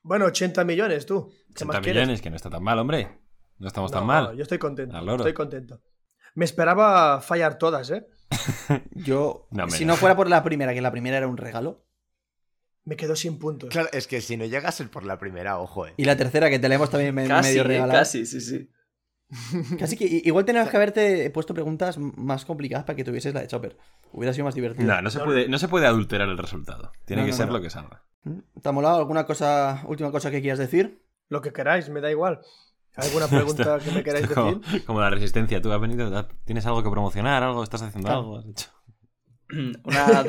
Bueno, 80 millones, tú. ¿Qué 80 más quieres? millones, que no está tan mal, hombre. No estamos tan No, mal. Yo estoy contento. Estoy contento. Me esperaba fallar todas, ¿eh? Yo, No, si no fuera por la primera, que la primera era un regalo, Me quedo sin puntos. Claro, es que si no llegas el por la primera, ojo, eh. y la tercera, que te la hemos también me- Casi, medio regalado. casi, sí, sí. Casi que i- igual teníamos que haberte puesto preguntas más complicadas para que tuvieses la de Chopper. Hubiera sido más divertido. No, no se, puede, no se puede adulterar el resultado. Tiene No, que no, ser no. lo que salga. ¿Mm? ¿Te ha molado alguna cosa, última cosa que quieras decir? Lo que queráis, me da igual. ¿Alguna pregunta que me queráis como, decir? como la resistencia. Tú has venido, tienes algo que promocionar, algo, estás haciendo Claro. algo. has hecho. Una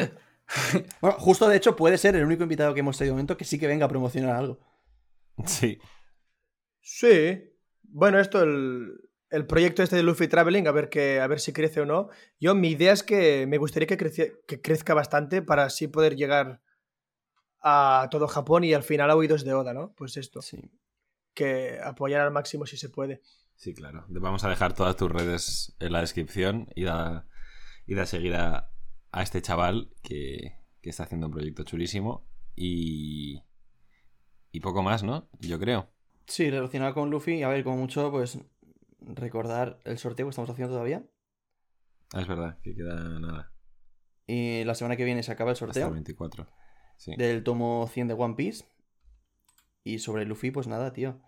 Bueno, justo de hecho puede ser el único invitado que hemos tenido de momento que sí que venga a promocionar algo. Sí. Sí. Bueno, esto, el, el proyecto este de Luffy Traveling, a ver, que, a ver si crece o no. Yo, mi idea es que me gustaría que, que crezca bastante para así poder llegar a todo Japón y al final a oídos de Oda, ¿no? Pues esto, Sí. que apoyar al máximo si se puede. Sí, claro. Vamos a dejar todas tus redes en la descripción y da, y da seguir a, a este chaval que, que está haciendo un proyecto chulísimo y, y poco más, ¿no? Yo creo. Sí, relacionado con Luffy, a ver, como mucho, pues recordar el sorteo que estamos haciendo todavía. Ah, es verdad, que queda nada. Y la semana que viene se acaba el Hasta sorteo el 24. Sí. del tomo 100 de One Piece. Y sobre Luffy, pues nada, tío.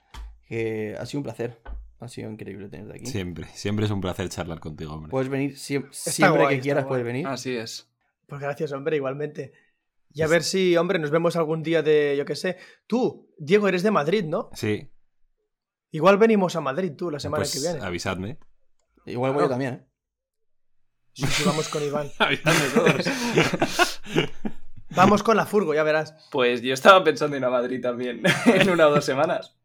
Que ha sido un placer. Ha sido increíble tenerte aquí. Siempre, siempre es un placer charlar contigo, hombre. Puedes venir siem- siempre guay, que quieras, guay. puedes venir. Así es. Pues gracias, hombre, igualmente. Y a ver si, hombre, nos vemos algún día de, yo qué sé. Tú, Diego, eres de Madrid, ¿no? Sí. Igual venimos a Madrid tú la semana pues que viene. avisadme. Igual voy yo también, ¿eh? Sí, sí, vamos con Iván. avisadme todos. Vamos con la furgo, ya verás. Pues yo estaba pensando en ir a Madrid también en una o dos semanas.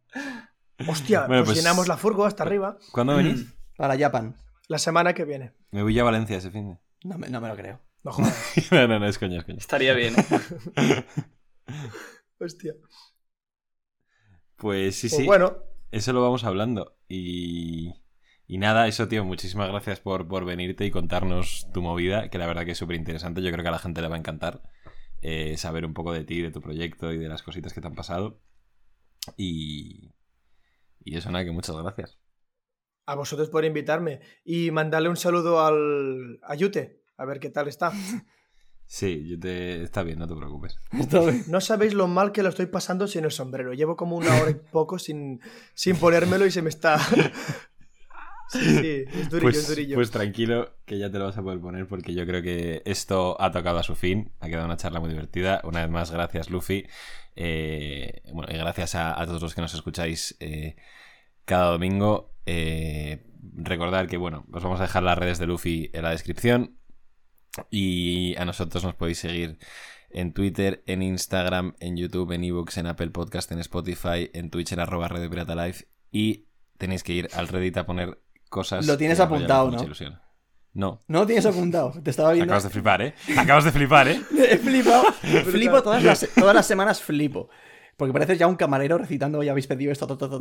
Hostia, Bueno, pues, pues- llenamos la furgo hasta arriba ¿Cuándo venís? Para Japan. la semana que viene. Me voy a Valencia ese fin de. No me, no me lo creo. No jodas. no, no, no, es coña, es coña. Estaría bien. ¿eh? Hostia. Pues sí, Pues sí. bueno, Eso lo vamos hablando. Y. Y nada, eso, tío, muchísimas gracias por, por venirte y contarnos tu movida, que la verdad que es súper interesante. Yo creo que a la gente le va a encantar eh, saber un poco de ti, de tu proyecto y de las cositas que te han pasado. Y, y eso, nada, que muchas gracias. A vosotros por invitarme y mandarle un saludo al a Yute, a ver qué tal está. Sí, yo te... está bien, no te preocupes. Está bien. No sabéis lo mal que lo estoy pasando sin el sombrero. Llevo como una hora y poco sin, sin ponérmelo y se me está... Sí, sí, es durillo, Pues, es durillo. pues tranquilo, que ya te lo vas a poder poner porque yo creo que esto ha tocado a su fin. Ha quedado una charla muy divertida. Una vez más, gracias, Luffy. Eh, bueno, y gracias a, a todos los que nos escucháis eh, cada domingo. Eh, recordad que, bueno, os vamos a dejar las redes de Luffy en la descripción. Y a nosotros nos podéis seguir en Twitter, en Instagram, en YouTube, en ebooks, en Apple Podcast, en Spotify, en Twitch, en arroba Radio Pirata Live. Y tenéis que ir al Reddit a poner cosas. Lo tienes apuntado, ¿no? ilusión. No. No lo tienes apuntado. Te estaba viendo. Acabas de flipar, ¿eh? Acabas de flipar, ¿eh? He flipado. Flipo todas las, todas las semanas, flipo. Porque pareces ya un camarero recitando, ya habéis pedido esto, todo, todo.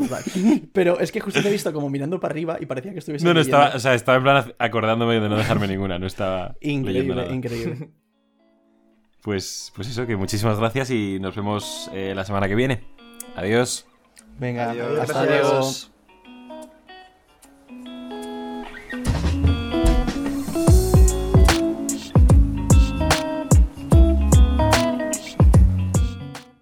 Pero es que justo te he visto como mirando para arriba y parecía que estuviese. No, no, leyendo. estaba, o sea, estaba en plan acordándome de no dejarme ninguna, no estaba Increíble, nada. increíble. Pues, pues eso, que muchísimas gracias y nos vemos eh, la semana que viene. Adiós. Venga, Adiós. hasta Gracias. luego.